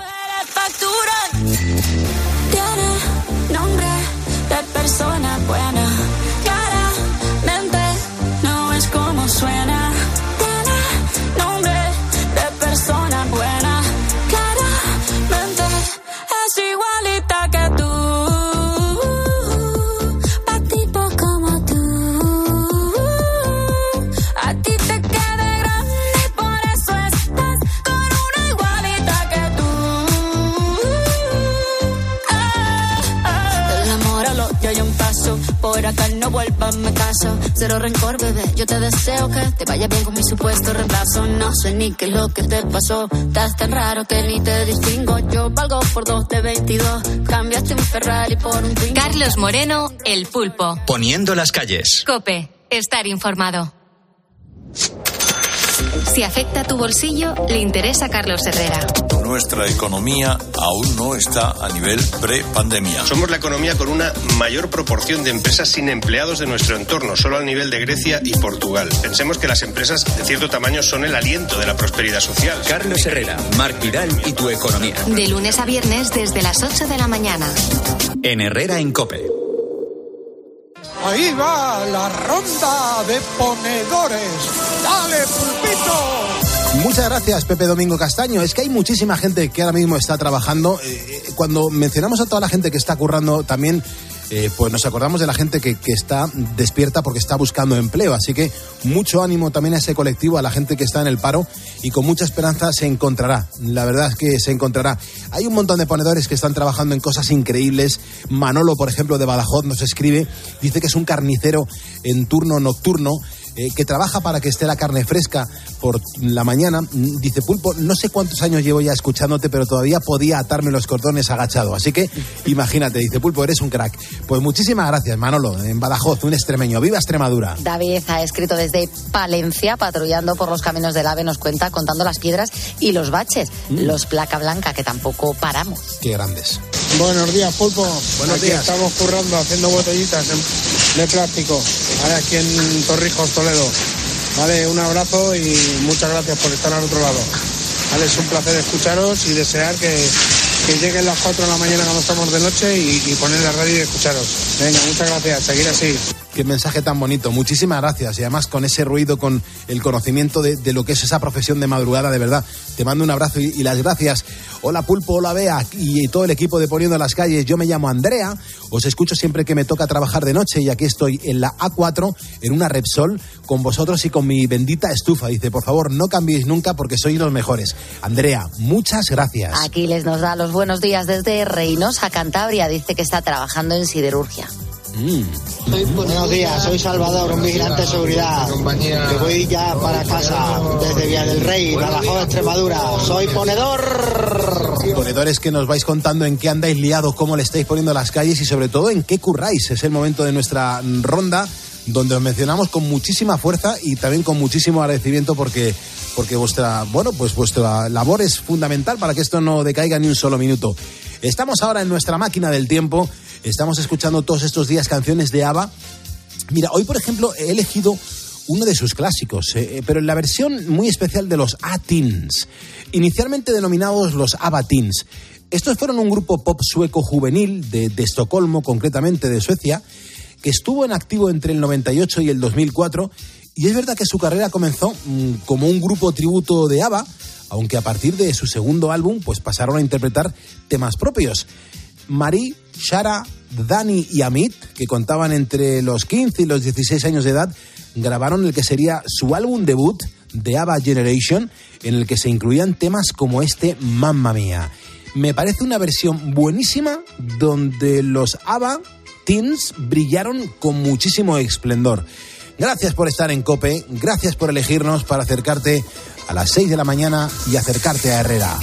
Pasó. Cero rencor, bebé. Yo te deseo que te vaya bien con mi supuesto reemplazo. No sé ni qué es lo que te pasó. Estás tan raro que ni te distingo. Yo valgo por dos de 22. Cambiaste un Ferrari por un Twingo. Carlos Moreno, El Pulpo. Poniendo las calles. Cope, estar informado. Si afecta tu bolsillo, le interesa a Carlos Herrera. Nuestra economía aún no está a nivel pre-pandemia. Somos la economía con una mayor proporción de empresas sin empleados de nuestro entorno, solo al nivel de Grecia y Portugal. Pensemos que las empresas de cierto tamaño son el aliento de la prosperidad social. Carlos Herrera, Marc Vidal y tu economía. De lunes a viernes desde las 8 de la mañana. En Herrera en Cope. Ahí va la ronda de ponedores. ¡Dale, pulpito! Muchas gracias, Pepe Domingo Castaño. Es que hay muchísima gente que ahora mismo está trabajando. Eh, eh, Cuando mencionamos a toda la gente que está currando, también eh, pues nos acordamos de la gente que, que está despierta porque está buscando empleo. Así que mucho ánimo también a ese colectivo, a la gente que está en el paro y con mucha esperanza se encontrará. La verdad es que se encontrará. Hay un montón de ponedores que están trabajando en cosas increíbles. Manolo, por ejemplo, de Badajoz nos escribe, dice que es un carnicero en turno nocturno. Eh, que trabaja para que esté la carne fresca por la mañana. Mm, Dice Pulpo, no sé cuántos años llevo ya escuchándote, pero todavía podía atarme los cordones agachado. Así que imagínate, dice Pulpo, eres un crack. Pues muchísimas gracias, Manolo, en Badajoz, un extremeño. ¡Viva Extremadura! David ha escrito desde Palencia, patrullando por los caminos del AVE, nos cuenta contando las piedras y los baches, los placa blanca, que tampoco paramos. Qué grandes. Buenos días, Pulpo. Buenos Aquí días. Estamos currando, haciendo botellitas en- de plástico. Ahora aquí en Torrijos, Toledo. Vale, un abrazo y muchas gracias por estar al otro lado. Vale, es un placer escucharos y desear que, que lleguen las 4 de la mañana cuando estamos de noche y, y poner la radio y escucharos. Venga, muchas gracias. Seguir así. Qué mensaje tan bonito. Muchísimas gracias. Y además con ese ruido, con el conocimiento de, de lo que es esa profesión de madrugada, de verdad. Te mando un abrazo y, las gracias. Hola Pulpo, hola Bea y, todo el equipo de Poniendo las Calles. Yo me llamo Andrea. Os escucho siempre que me toca trabajar de noche y aquí estoy en la A4, en una Repsol, con vosotros y con mi bendita estufa. Dice, por favor, no cambiéis nunca porque sois los mejores. Andrea, muchas gracias. Aquiles nos da los buenos días desde Reynosa, Cantabria. Dice que está trabajando en siderurgia. Buenos días, soy Salvador, un vigilante de seguridad. Que voy ya para casa desde Vía del Rey, Badajoz, Extremadura. Soy ponedor. Ponedores que nos vais contando en qué andáis liados, cómo le estáis poniendo las calles y sobre todo en qué curráis. Es el momento de nuestra ronda donde os mencionamos con muchísima fuerza y también con muchísimo agradecimiento porque porque vuestra bueno pues vuestra labor es fundamental para que esto no decaiga ni un solo minuto. Estamos ahora en nuestra máquina del tiempo, estamos escuchando todos estos días canciones de ABBA. Mira, hoy por ejemplo he elegido uno de sus clásicos, eh, pero en la versión muy especial de los A-Teens, inicialmente denominados los ABBA Teens. Estos fueron un grupo pop sueco juvenil de, de Estocolmo, concretamente de Suecia, que estuvo en activo entre el 98 y el 2004. Y es verdad que su carrera comenzó mm, como un grupo tributo de ABBA, aunque a partir de su segundo álbum pues pasaron a interpretar temas propios. Marie, Shara, Dani y Amit, que contaban entre los 15 y los 16 años de edad, grabaron el que sería su álbum debut, The ABBA Generation, en el que se incluían temas como este Mamma Mía. Me parece una versión buenísima donde los ABBA Teens brillaron con muchísimo esplendor. Gracias por estar en Cope, gracias por elegirnos para acercarte a las 6 de la mañana y acercarte a Herrera.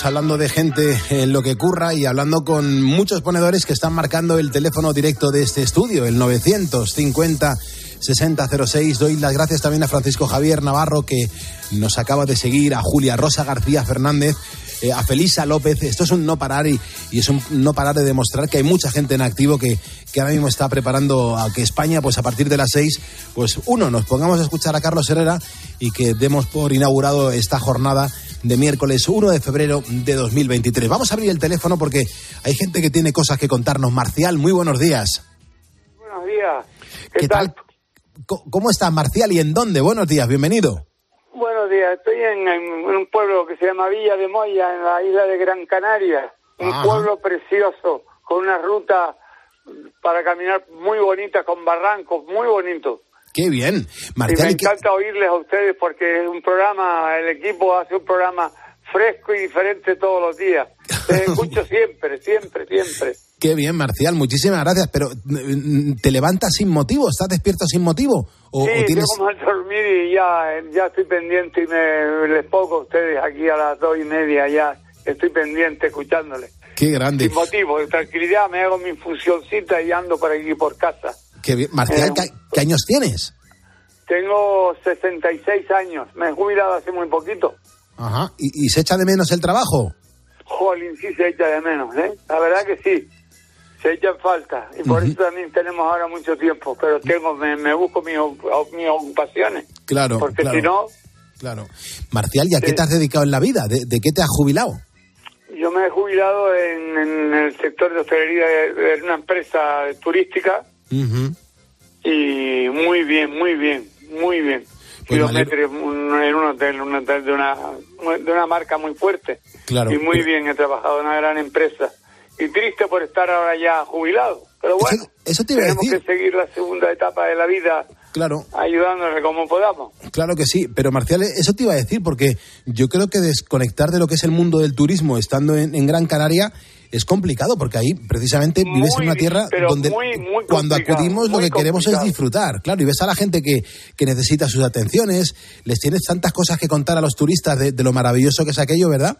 Hablando de gente en lo que curra y hablando con muchos ponedores que están marcando el teléfono directo de este estudio, el 950 6006. Doy las gracias también a Francisco Javier Navarro que nos acaba de seguir, a Julia Rosa García Fernández, eh, a Felisa López. Esto es un no parar y, y, es un no parar de demostrar que hay mucha gente en activo que, que ahora mismo está preparando a que España, pues a partir de las seis, pues uno, nos pongamos a escuchar a Carlos Herrera y que demos por inaugurado esta jornada de miércoles 1 de febrero de 2023. Vamos a abrir el teléfono porque hay gente que tiene cosas que contarnos. Marcial, muy buenos días. Buenos días. ¿Qué, ¿Qué tal? ¿Cómo estás, Marcial? ¿Y en dónde? Buenos días, bienvenido. Buenos días, estoy en, en, un pueblo que se llama Villa de Moya, en la isla de Gran Canaria. Un Ajá. pueblo precioso, con una ruta para caminar muy bonita, con barrancos, muy bonito. Qué bien. Marcial, y me encanta que... oírles a ustedes porque es un programa, el equipo hace un programa fresco y diferente todos los días. Les escucho siempre, siempre, siempre. Qué bien, Marcial, muchísimas gracias. Pero ¿te levantas sin motivo? ¿Estás despierto sin motivo? ¿O, sí, o tienes... tengo mal dormir y ya, ya estoy pendiente y me les pongo a ustedes aquí a las dos y media ya. Estoy pendiente escuchándoles. Qué grande. Sin motivo, de tranquilidad, me hago mi funcioncita y ando por aquí por casa. Marcial, ¿qué, ¿qué años tienes? Tengo 66 años. Me he jubilado hace muy poquito. Ajá. ¿Y, ¿Y, se echa de menos el trabajo? Jolín, sí se echa de menos, ¿eh? La verdad que sí. Se echa en falta. Y por uh -huh. eso también tenemos ahora mucho tiempo. Pero tengo, me, me busco mis mi ocupaciones. Claro. Porque claro, si no. Claro. Marcial, ¿y a sí. qué te has dedicado en la vida? ¿De, ¿De, qué te has jubilado? Yo me he jubilado en, en el sector de hostelería de, de una empresa turística. Uh -huh. Y muy bien, muy bien, muy bien. Pues Kilometros en un hotel, un hotel de una, de una marca muy fuerte. Claro. Y muy bien, he trabajado en una gran empresa. Y triste por estar ahora ya jubilado. Pero bueno, eso, eso te iba tenemos a decir. que seguir la segunda etapa de la vida Claro. ayudándole como podamos. Claro que sí, pero Marcial, eso te iba a decir, porque yo creo que desconectar de lo que es el mundo del turismo estando en, en Gran Canaria es complicado, porque ahí precisamente muy, vives en una tierra donde muy, muy cuando acudimos lo que queremos es disfrutar, claro, y ves a la gente que, que, necesita sus atenciones, les tienes tantas cosas que contar a los turistas de, de lo maravilloso que es aquello, ¿verdad?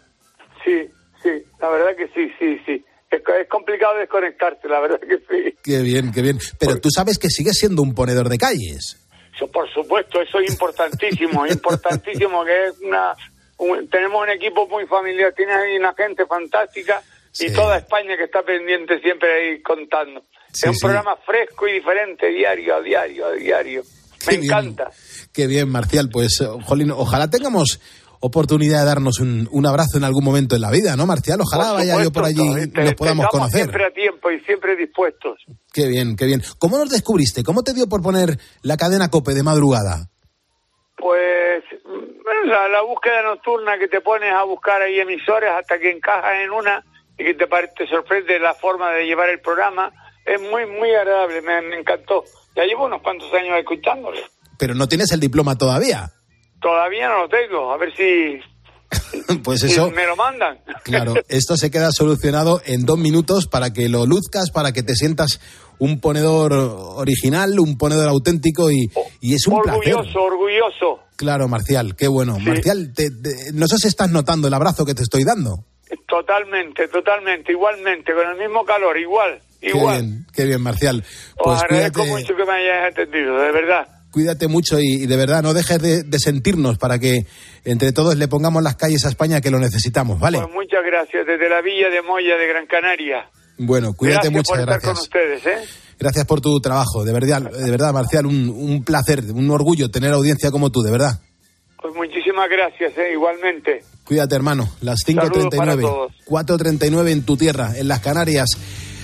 Sí, sí, la verdad que sí, sí, sí. Es, es complicado desconectarse, la verdad que sí. Qué bien, qué bien. Pero tú sabes que sigues siendo un ponedor de calles. Eso, por supuesto, eso es importantísimo, importantísimo que es una... Un, tenemos un equipo muy familiar, tienes ahí una gente fantástica y toda España que está pendiente siempre ahí contando. Sí, es un sí. programa fresco y diferente, diario a diario a diario. Me encanta. Qué bien, Marcial. Pues, jolín, ojalá tengamos oportunidad de darnos un, un, abrazo en algún momento en la vida, ¿no, Marcial? Ojalá vaya yo por allí y nos podamos conocer. siempre a tiempo y siempre dispuestos. Qué bien, qué bien. ¿Cómo nos descubriste? ¿Cómo te dio por poner la cadena COPE de madrugada? Pues la, la búsqueda nocturna que te pones a buscar ahí emisores hasta que encajas en una y que te, te sorprende la forma de llevar el programa. Es muy, muy agradable, me, me encantó. Ya llevo unos cuantos años escuchándolo. Pero no tienes el diploma todavía. Todavía no lo tengo, a ver si... pues eso... Me lo mandan. claro, esto se queda solucionado en dos minutos para que lo luzcas, para que te sientas un ponedor original, un ponedor auténtico y, y es un orgulloso, placer. Orgulloso, orgulloso. Claro, Marcial, qué bueno. Sí. Marcial, te, te, no sé si estás notando el abrazo que te estoy dando. Totalmente, totalmente, igualmente, con el mismo calor, igual, igual. Qué bien, qué bien, Marcial. Pues Os agradezco cuídate, mucho que me hayas entendido, de verdad. Cuídate mucho y, y de verdad no dejes de, de, sentirnos para que entre todos le pongamos las calles a España que lo necesitamos, ¿vale? Pues muchas gracias, desde la Villa de Moya de Gran Canaria. Bueno, cuídate gracias mucho, por gracias. Estar con ustedes, ¿eh? Gracias por tu trabajo, de verdad, de verdad, Marcial, un, un placer, un orgullo tener audiencia como tú, de verdad. Pues muchísimas gracias, ¿eh? igualmente. Cuídate, hermano. Las 5.39, 4.39 en tu tierra, en las Canarias.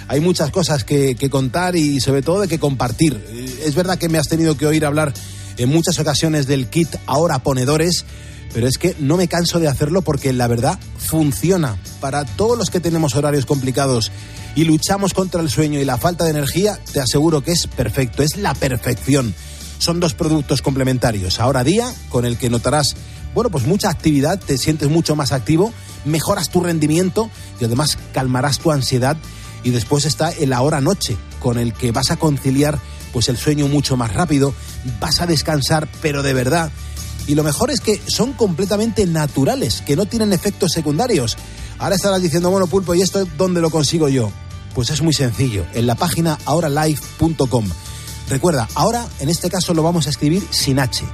Hay muchas cosas que, que, contar y sobre todo de que compartir. Es verdad que me has tenido que oír hablar en muchas ocasiones del kit ahora ponedores, pero es que no me canso de hacerlo porque la verdad funciona. Para todos los que tenemos horarios complicados y luchamos contra el sueño y la falta de energía, te aseguro que es perfecto, es la perfección. Son dos productos complementarios. Ahora día, con el que notarás, bueno, pues mucha actividad, te sientes mucho más activo, mejoras tu rendimiento y además calmarás tu ansiedad. Y después está el ahora noche, con el que vas a conciliar pues el sueño mucho más rápido, vas a descansar, pero de verdad Y lo mejor es que son completamente naturales, que no tienen efectos secundarios. Ahora estarás diciendo, bueno, pulpo, ¿y esto dónde lo consigo yo? Pues es muy sencillo, en la página ahoralife.com. Recuerda, ahora en este caso lo vamos a escribir sin H.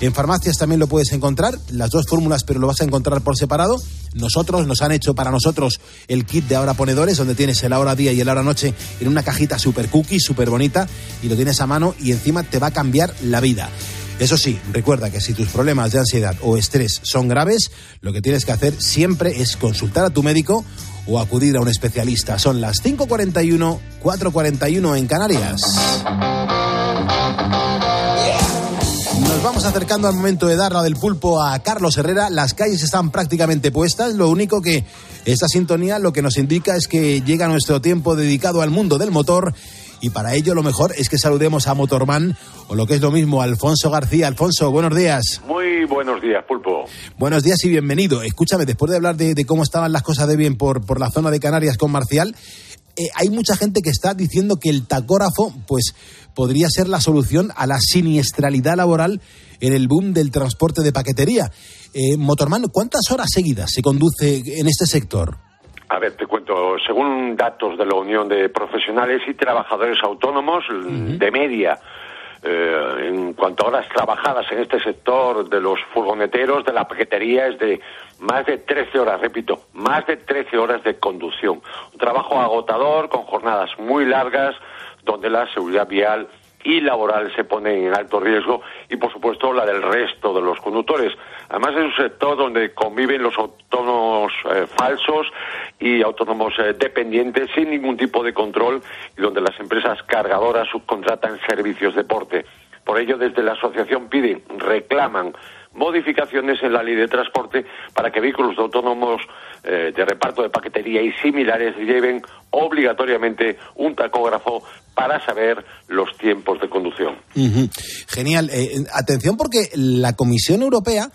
En farmacias también lo puedes encontrar, las dos fórmulas, pero lo vas a encontrar por separado. Nosotros nos han hecho para nosotros el kit de ahora ponedores, donde tienes el ahora día y el ahora noche en una cajita super cookie, súper bonita, y lo tienes a mano y encima te va a cambiar la vida. Eso sí, recuerda que si tus problemas de ansiedad o estrés son graves, lo que tienes que hacer siempre es consultar a tu médico o acudir a un especialista. Son las 5.41, 4.41 en Canarias. Nos vamos acercando al momento de dar la del pulpo a Carlos Herrera. Las calles están prácticamente puestas. Lo único que esta sintonía lo que nos indica es que llega nuestro tiempo dedicado al mundo del motor. Y para ello lo mejor es que saludemos a Motorman, o lo que es lo mismo, Alfonso García. Alfonso, buenos días. Muy buenos días, Pulpo. Buenos días y bienvenido. Escúchame, después de hablar de, de cómo estaban las cosas de bien por, por la zona de Canarias con Marcial, eh, hay mucha gente que está diciendo que el tacógrafo, pues, podría ser la solución a la siniestralidad laboral en el boom del transporte de paquetería. Eh, Motorman, ¿cuántas horas seguidas se conduce en este sector? A ver, te cuento, según datos de la Unión de Profesionales y Trabajadores Autónomos, de media, eh, en cuanto a horas trabajadas en este sector de los furgoneteros, de la paquetería, es de más de 13 horas, repito, más de 13 horas de conducción. Un trabajo agotador, con jornadas muy largas, donde la seguridad vial y laboral se pone en alto riesgo y, por supuesto, la del resto de los conductores. Además, es un sector donde conviven los autónomos eh, falsos y autónomos eh, dependientes sin ningún tipo de control y donde las empresas cargadoras subcontratan servicios de porte. Por ello, desde la asociación piden, reclaman modificaciones en la ley de transporte para que vehículos autónomos eh, de reparto de paquetería y similares lleven obligatoriamente un tacógrafo para saber los tiempos de conducción. Genial. Eh, atención porque la Comisión Europea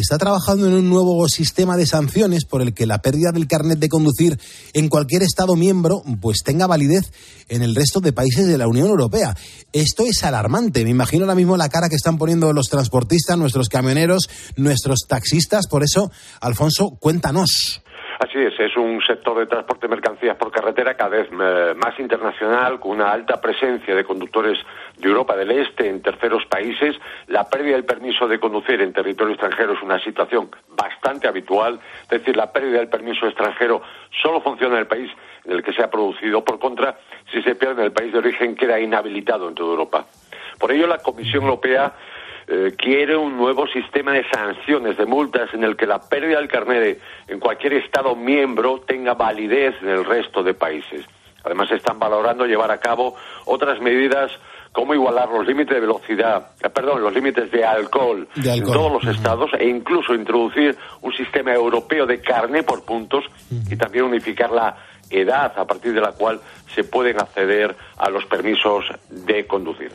está trabajando en un nuevo sistema de sanciones por el que la pérdida del carnet de conducir en cualquier Estado miembro pues tenga validez en el resto de países de la Unión Europea. Esto es alarmante. Me imagino ahora mismo la cara que están poniendo los transportistas, nuestros camioneros, nuestros taxistas. Por eso, Alfonso, cuéntanos. Así es, es un sector de transporte de mercancías por carretera cada vez eh, más internacional, con una alta presencia de conductores de Europa del Este en terceros países. La pérdida del permiso de conducir en territorio extranjero es una situación bastante habitual, es decir, la pérdida del permiso extranjero solo funciona en el país en el que se ha producido. Por contra, si se pierde en el país de origen, queda inhabilitado en toda Europa. Por ello, la Comisión Europea eh, quiere un nuevo sistema de sanciones, de multas, en el que la pérdida del carnet en cualquier Estado miembro tenga validez en el resto de países. Además, están valorando llevar a cabo otras medidas como igualar los límites de velocidad, eh, perdón, los límites de alcohol, De en todos los estados e incluso introducir un sistema europeo de carné por puntos y también unificar la edad a partir de la cual se pueden acceder a los permisos de conducir.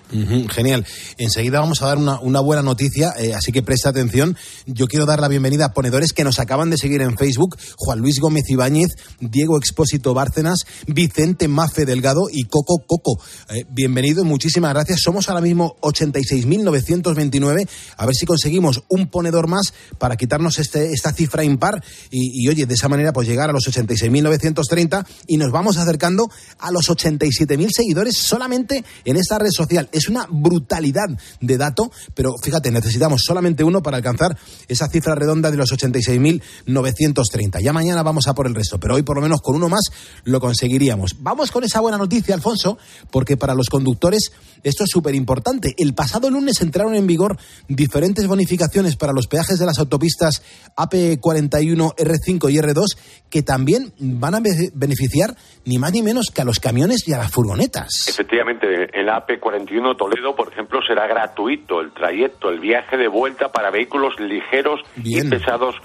Genial. Enseguida vamos a dar una, una buena noticia, eh, así que presta atención. Yo quiero dar la bienvenida a ponedores que nos acaban de seguir en Facebook. Juan Luis Gómez Ibáñez, Diego Expósito Bárcenas, Vicente Mafe Delgado y Coco Coco. Eh, bienvenido muchísimas gracias. Somos ahora mismo 86.929. A ver si conseguimos un ponedor más para quitarnos este, esta cifra impar y, oye, de esa manera pues llegar a los 86.930 y nos vamos acercando a los 87.000 seguidores solamente en esta red social. Es una brutalidad de dato, pero fíjate, necesitamos solamente uno para alcanzar esa cifra redonda de los 86.930. Ya mañana vamos a por el resto, pero hoy por lo menos con uno más lo conseguiríamos. Vamos con esa buena noticia, Alfonso, porque para los conductores esto es súper importante. El pasado lunes entraron en vigor diferentes bonificaciones para los peajes de las autopistas AP41, R5 y R2 que también van a be- beneficiar ni más ni menos que a los camiones y a las furgonetas. Efectivamente, en la AP41 Toledo, por ejemplo, será gratuito el trayecto, el viaje de vuelta para vehículos ligeros y pesados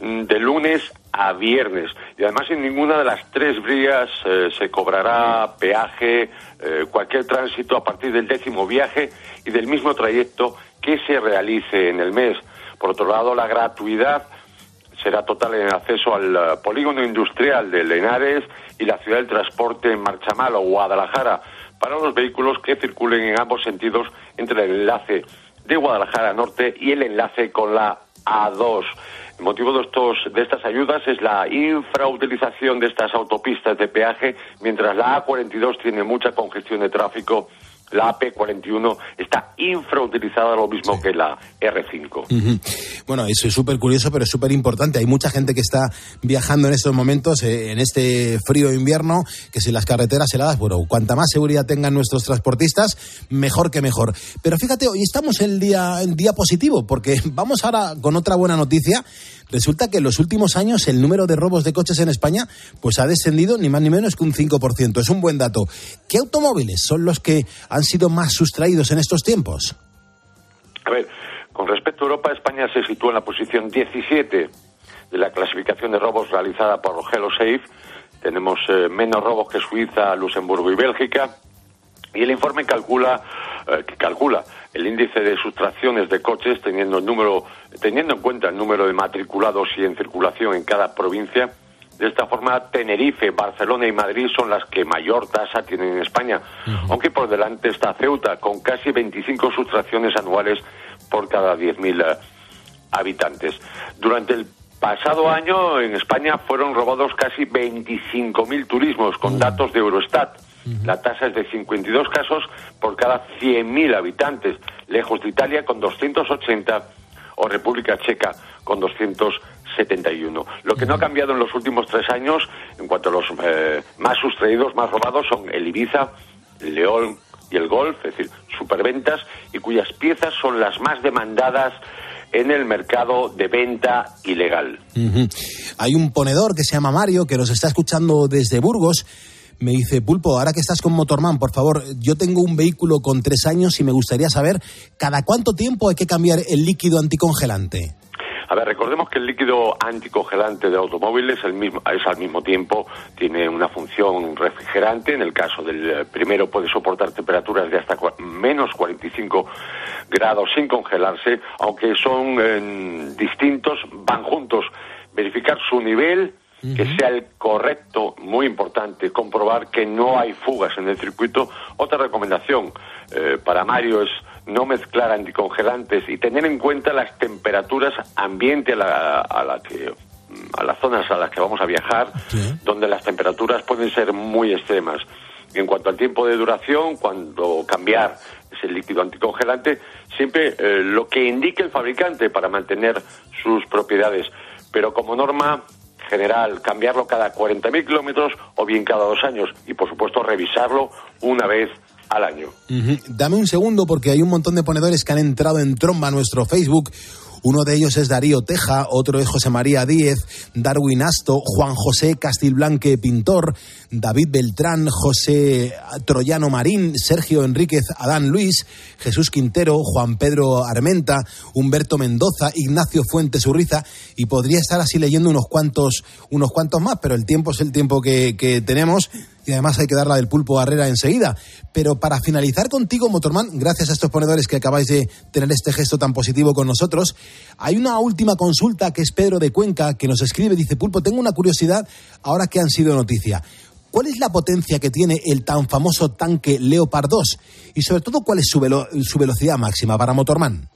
mm, de lunes a viernes. Y además en ninguna de las tres vías eh, se cobrará peaje, eh, cualquier tránsito a partir del décimo viaje y del mismo trayecto que se realice en el mes. Por otro lado, la gratuidad será total en el acceso al eh, polígono industrial de Lenares y la ciudad del transporte en Marchamal o Guadalajara para los vehículos que circulen en ambos sentidos entre el enlace de Guadalajara Norte y el enlace con la A2. El motivo de, estos, de estas ayudas es la infrautilización de estas autopistas de peaje, mientras la A42 tiene mucha congestión de tráfico la AP41 está infrautilizada, lo mismo que la R5. Ujú. Bueno, eso es súper curioso, pero es súper importante. Hay mucha gente que está viajando en estos momentos, eh, en este frío invierno, que si las carreteras heladas, bueno, cuanta más seguridad tengan nuestros transportistas, mejor que mejor. Pero fíjate, hoy estamos en el día, en día positivo, porque vamos ahora con otra buena noticia. Resulta que en los últimos años el número de robos de coches en España pues ha descendido ni más ni menos que un 5%. Es un buen dato. ¿Qué automóviles son los que han sido más sustraídos en estos tiempos? A ver, con respecto a Europa, España se sitúa en la posición 17 de la clasificación de robos realizada por Hello Safe. Tenemos eh, menos robos que Suiza, Luxemburgo y Bélgica. Y el informe calcula, eh, que calcula el índice de sustracciones de coches teniendo, el número, teniendo en cuenta el número de matriculados y en circulación en cada provincia. De esta forma, Tenerife, Barcelona y Madrid son las que mayor tasa tienen en España, aunque por delante está Ceuta, con casi 25 sustracciones anuales por cada 10.000 eh, habitantes. Durante el pasado año en España fueron robados casi 25.000 turismos, con datos de Eurostat. La tasa es de 52 casos por cada 100.000 habitantes, lejos de Italia con 280 o República Checa con 271. Lo que no ha cambiado en los últimos tres años, en cuanto a los eh, más sustraídos, más robados, son el Ibiza, el León y el Golf, es decir, superventas, y cuyas piezas son las más demandadas en el mercado de venta ilegal. Hay un ponedor que se llama Mario que nos está escuchando desde Burgos. Me dice, Pulpo, ahora que estás con Motorman, por favor, yo tengo un vehículo con tres años y me gustaría saber cada cuánto tiempo hay que cambiar el líquido anticongelante. A ver, recordemos que el líquido anticongelante del automóvil es, al mismo tiempo, tiene una función refrigerante. En el caso del eh, primero puede soportar temperaturas de hasta menos 45 grados sin congelarse, aunque son eh, distintos, van juntos. Verificar su nivel, que sea el correcto, muy importante, comprobar que no hay fugas en el circuito. Otra recomendación eh, para Mario es no mezclar anticongelantes y tener en cuenta las temperaturas ambiente a la, a la que a las zonas a las que vamos a viajar, donde las temperaturas pueden ser muy extremas. En cuanto al tiempo de duración, cuando cambiar ese líquido anticongelante, siempre eh, lo que indique el fabricante para mantener sus propiedades. Pero como norma general, cambiarlo cada 40.000 kilómetros o bien cada dos años. Y por supuesto, revisarlo una vez al año. Dame un segundo porque hay un montón de ponedores que han entrado en tromba a nuestro Facebook. Uno de ellos es Darío Teja, otro es José María Díez, Darwin Asto, Juan José Castilblanque Pintor, David Beltrán, José Troyano Marín, Sergio Enríquez Adán Luis, Jesús Quintero, Juan Pedro Armenta, Humberto Mendoza, Ignacio Fuentes Urriza, y podría estar así leyendo unos cuantos, unos cuantos más, pero el tiempo es el tiempo que, que tenemos y además hay que dar la del pulpo a Herrera enseguida. Pero para finalizar contigo, Motorman, gracias a estos ponedores que acabáis de tener este gesto tan positivo con nosotros, hay una última consulta que es Pedro de Cuenca, que nos escribe, dice, Pulpo, tengo una curiosidad ahora que han sido noticia. ¿Cuál es la potencia que tiene el tan famoso tanque Leopard 2? Y sobre todo, ¿cuál es su, velo- su velocidad máxima para Motorman?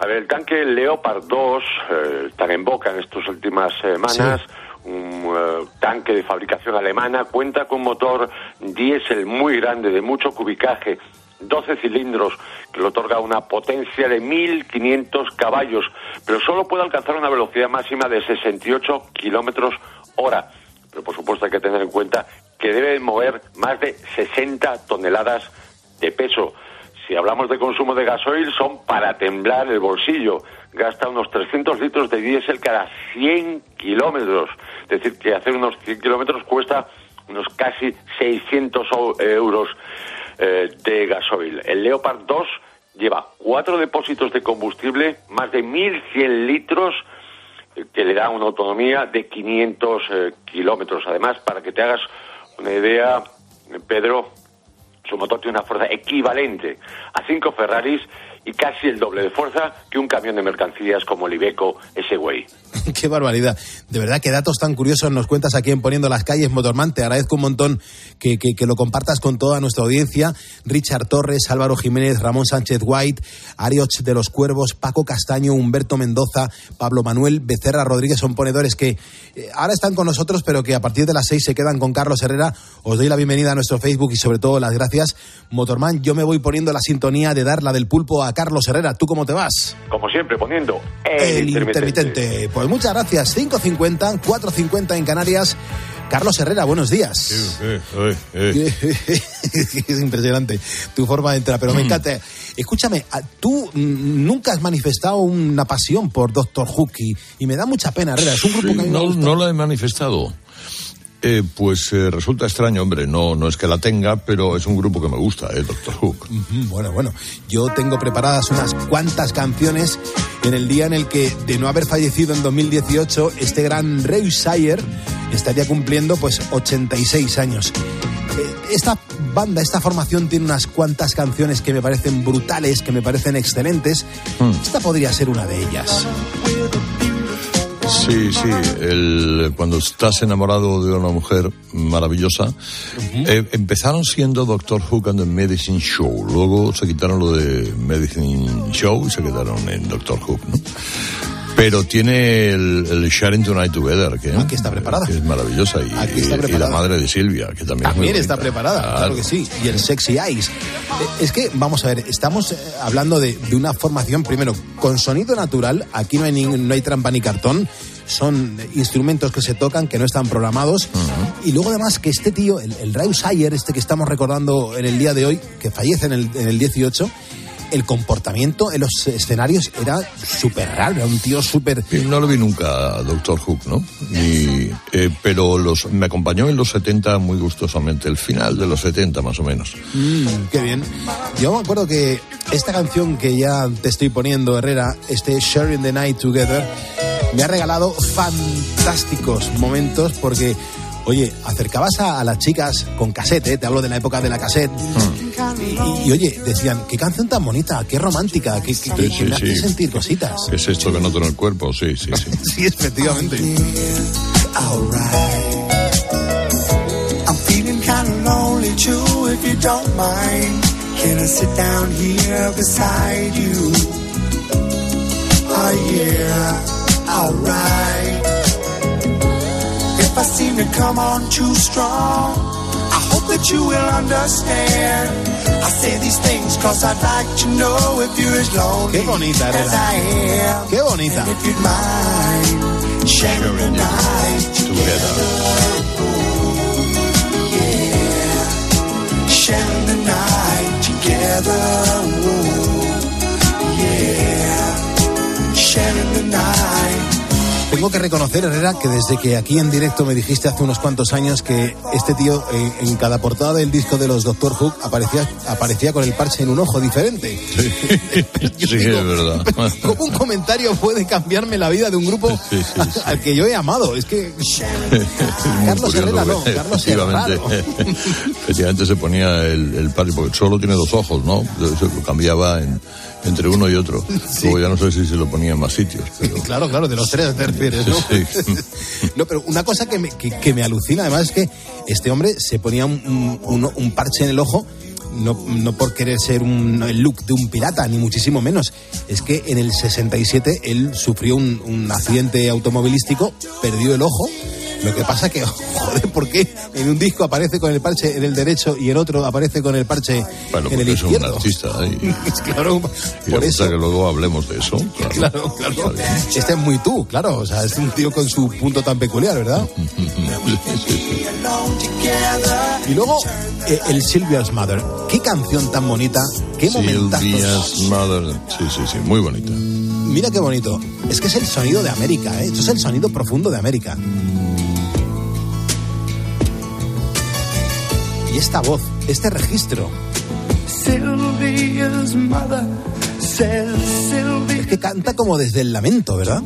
A ver, el tanque Leopard 2, eh, tan en boca en estas últimas semanas, un eh, tanque de fabricación alemana, cuenta con motor diésel muy grande, de mucho cubicaje, 12 cilindros, que le otorga una potencia de 1.500 caballos, pero solo puede alcanzar una velocidad máxima de 68 kilómetros hora. Pero por supuesto hay que tener en cuenta que debe mover más de 60 toneladas de peso. Si hablamos de consumo de gasoil, son para temblar el bolsillo. Gasta unos 300 litros de diésel cada 100 kilómetros. Es decir, que hacer unos 100 kilómetros cuesta unos casi 600 o- euros eh, de gasoil. El Leopard 2 lleva cuatro depósitos de combustible, más de 1.100 litros, eh, que le da una autonomía de 500 eh, kilómetros. Además, para que te hagas una idea, eh, Pedro, su motor tiene una fuerza equivalente a cinco Ferraris y casi el doble de fuerza que un camión de mercancías como el Ibeco Ese-Way. Qué barbaridad. De verdad, qué datos tan curiosos nos cuentas aquí en Poniendo las Calles, Motorman. Te agradezco un montón que, que, que, lo compartas con toda nuestra audiencia. Richard Torres, Álvaro Jiménez, Ramón Sánchez White, Arioch de los Cuervos, Paco Castaño, Humberto Mendoza, Pablo Manuel, Becerra Rodríguez son ponedores que eh, ahora están con nosotros, pero que a partir de las seis se quedan con Carlos Herrera. Os doy la bienvenida a nuestro Facebook y sobre todo las gracias. Motorman, yo me voy poniendo la sintonía de dar la del pulpo a Carlos Herrera. ¿Tú cómo te vas? Como siempre, poniendo el, el intermitente. intermitente. Pues muchas gracias. 5.50, 4.50 en Canarias. Carlos Herrera, buenos días. Eh, eh, eh. es impresionante tu forma de entrar, pero me encanta. Escúchame, tú nunca has manifestado una pasión por Doctor Hook y, me da mucha pena, Herrera. Es un grupo Sí, que no, no la he manifestado. Eh, pues eh, resulta extraño, hombre, no, no es que la tenga, pero es un grupo que me gusta, eh, Doctor Hook. Bueno, bueno, yo tengo preparadas unas cuantas canciones en el día en el que, de no haber fallecido en 2018, este gran Ray Shire estaría cumpliendo pues 86 años. Eh, Esta banda, esta formación tiene unas cuantas canciones que me parecen brutales, que me parecen excelentes. Esta podría ser una de ellas. Sí, sí, el, cuando estás enamorado de una mujer maravillosa, eh, empezaron siendo Doctor Hook and the Medicine Show, luego se quitaron lo de Medicine Show y se quedaron en Doctor Hook, ¿no? Pero tiene el, el Sharing Tonight Together, que, Aquí está preparada. que es maravillosa, y, Aquí está y- y preparada. la madre de Silvia, que también, es También está bonita. preparada, claro. que sí. Y el Sexy Eyes. Eh, Es que, vamos a ver, estamos eh, hablando de, de una formación, primero, con sonido natural. Aquí no hay, ni- no hay trampa ni cartón. Son instrumentos que se tocan, que no están programados. Y luego, además, que este tío, el, el Sayer, este que estamos recordando en el día de hoy, que fallece en el, en el 18, el comportamiento en los escenarios era súper raro. Era un tío súper. No lo vi nunca Doctor Hook, ¿no? Ni, eh, pero los, me acompañó en los 70 muy gustosamente, el final de los 70 más o menos. Mm, qué bien. Yo me acuerdo que esta canción que ya te estoy poniendo, Herrera, este Sharing the Night Together, me ha regalado fantásticos momentos porque, oye, acercabas a, a las chicas con cassette, ¿eh? te hablo de la época de la cassette, y, y, oye, decían, qué canción tan bonita, qué romántica, que, que- que- Sí, que me sí, hace sí. sentir cositas. ¿Qué es esto que noto en el cuerpo? Sí, sí, sí. Sí, efectivamente. I'm feeling kind of lonely too, if you don't mind. Can I sit down here beside you? Oh yeah, alright. If I seem to come on too strong, You will understand. I say these things cause I'd like to know if you're as lonely Qué bonita, as. I am. Qué bonita. And if you'd mind sharing the night together. Oh, yeah. sharing the night together. Yeah, sharing the night. Tengo que reconocer, Herrera, que desde que aquí en directo me dijiste hace unos cuantos años que este tío eh, en cada portada del disco de los Doctor Hook aparecía, aparecía con el parche en un ojo diferente. Sí, es verdad. ¿Cómo un comentario puede cambiarme la vida de un grupo Sí, sí, sí. al que yo he amado? Es que Carlos Herrera no, que Carlos efectivamente, efectivamente se ponía el, el parche, porque solo tiene dos ojos, ¿no? Se lo cambiaba en- entre uno y otro. Luego ya no sé si se lo ponía en más sitios. Pero... Claro, claro, de los tres te refieres, ¿no? Sí. No, pero una cosa que me, que, que me alucina además es que este hombre se ponía un, un- un- un parche en el ojo. No, no por querer ser un, el look de un pirata, ni muchísimo menos. Es que en el 67 él sufrió un, un accidente automovilístico, perdió el ojo. Lo que pasa que, joder, ¿por qué en un disco aparece con el parche en el derecho y en otro aparece con el parche Bueno, en el es un izquierdo? artista. ¿eh? claro, Y por eso. que luego hablemos de eso. Claro, Claro, claro. Este es muy tú, claro. O sea, es un tío con su punto tan peculiar, ¿verdad? Y luego, eh, el Sylvia's Mother. Qué canción tan bonita. Qué momentazos. Sylvia's Mother. Sí, sí, sí, muy bonita. Mira qué bonito. Es que es el sonido de América, ¿eh? Esto es el sonido profundo de América. Y esta voz, este registro. Sylvia's mother says Sylvia Es que canta como desde el lamento, ¿verdad?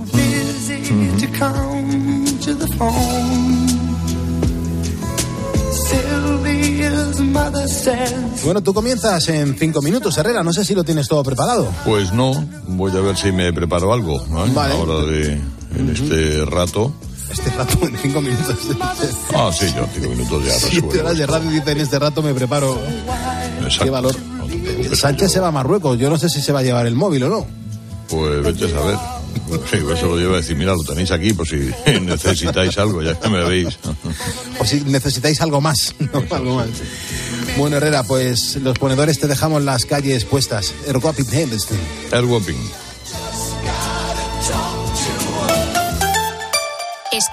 says. Bueno, tú comienzas en cinco minutos, Herrera. No sé si lo tienes todo preparado. Pues no, voy a ver si me preparo algo ¿eh? Vale. ahora de en este rato. Este rato en cinco minutos. Ah, sí, yo en cinco minutos ya Siete resuelvo. horas de radio dice en este rato me preparo. Exacto. Qué valor. Sánchez se va a Marruecos. Yo no sé si se va a llevar el móvil o no. Pues vete a saber. Sí, eso lo lleva a decir, mira, lo tenéis aquí por si necesitáis algo, ya que me veis. O si necesitáis algo más. ¿no? Algo más. Bueno, Herrera, pues los ponedores te dejamos las calles puestas. Erguapit Henderson.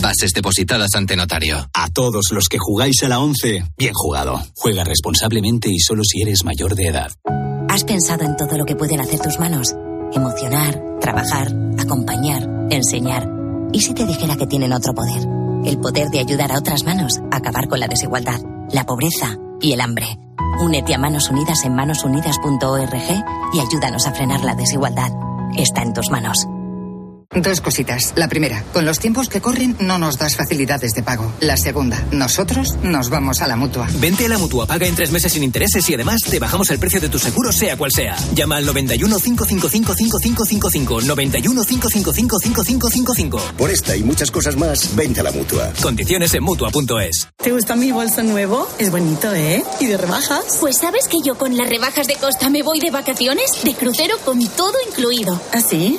bases depositadas ante notario. A todos los que jugáis a la 11, bien jugado. Juega responsablemente y solo si eres mayor de edad. ¿Has pensado en todo lo que pueden hacer tus manos? Emocionar, trabajar, acompañar, enseñar. ¿Y si te dijera que tienen otro poder? El poder de ayudar a otras manos a acabar con la desigualdad, la pobreza y el hambre. Únete a Manos Unidas en manosunidas.org y ayúdanos a frenar la desigualdad. Está en tus manos. Dos cositas. La primera, con los tiempos que corren no nos das facilidades de pago. La segunda, nosotros nos vamos a la mutua. Vente a la mutua, paga en tres meses sin intereses y además te bajamos el precio de tu seguro, sea cual sea. Llama al 91 555 5555. 91 555 5555. Por esta y muchas cosas más, vente a la mutua. Condiciones en mutua.es. ¿Te gusta mi bolso nuevo? Es bonito, ¿eh? ¿Y de rebajas? Pues sabes que yo con las rebajas de Costa me voy de vacaciones, de crucero con todo incluido. ¿Ah, sí?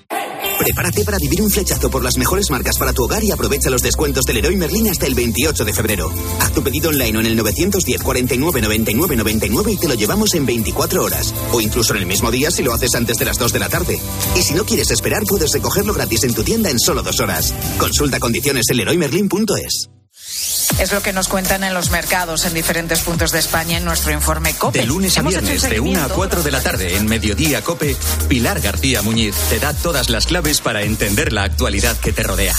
Prepárate para vivir un flechazo por las mejores marcas para tu hogar y aprovecha los descuentos del Leroy Merlin hasta el 28 de febrero. Haz tu pedido online en el 910 49 99 99 y te lo llevamos en 24 horas. O incluso en el mismo día si lo haces antes de las 2 de la tarde. Y si no quieres esperar, puedes recogerlo gratis en tu tienda en solo dos horas. Consulta condiciones en leroymerlin.es. Es lo que nos cuentan en los mercados en diferentes puntos de España en nuestro informe COPE. De lunes a viernes, de 1 a seguimiento 4 de la tarde, en Mediodía Cope, Pilar García Muñiz te da todas las claves para entender la actualidad que te rodea.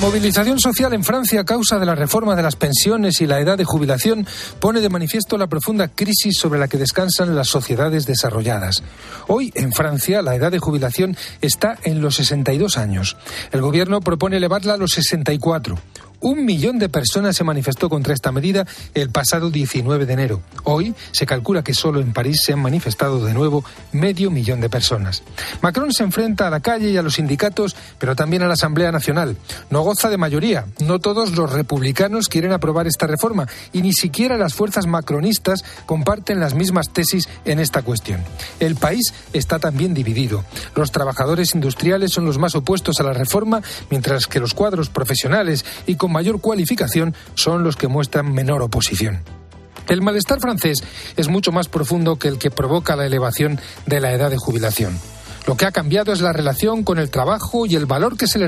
Movilización social en Francia a causa de la reforma de las pensiones y la edad de jubilación pone de manifiesto la profunda crisis sobre la que descansan las sociedades desarrolladas. Hoy, en Francia, la edad de jubilación está en los 62 años. El gobierno propone elevarla a los 64. Un millón de personas se manifestó contra esta medida el pasado 19 de enero. Hoy se calcula que solo en París se han manifestado de nuevo medio millón de personas. Macron se enfrenta a la calle y a los sindicatos, pero también a la Asamblea Nacional. No goza de mayoría. No todos los republicanos quieren aprobar esta reforma y ni siquiera las fuerzas macronistas comparten las mismas tesis en esta cuestión. El país está también dividido. Los trabajadores industriales son los más opuestos a la reforma, mientras que los cuadros profesionales y con mayor cualificación son los que muestran menor oposición. El malestar francés es mucho más profundo que el que provoca la elevación de la edad de jubilación. Lo que ha cambiado es la relación con el trabajo y el valor que se le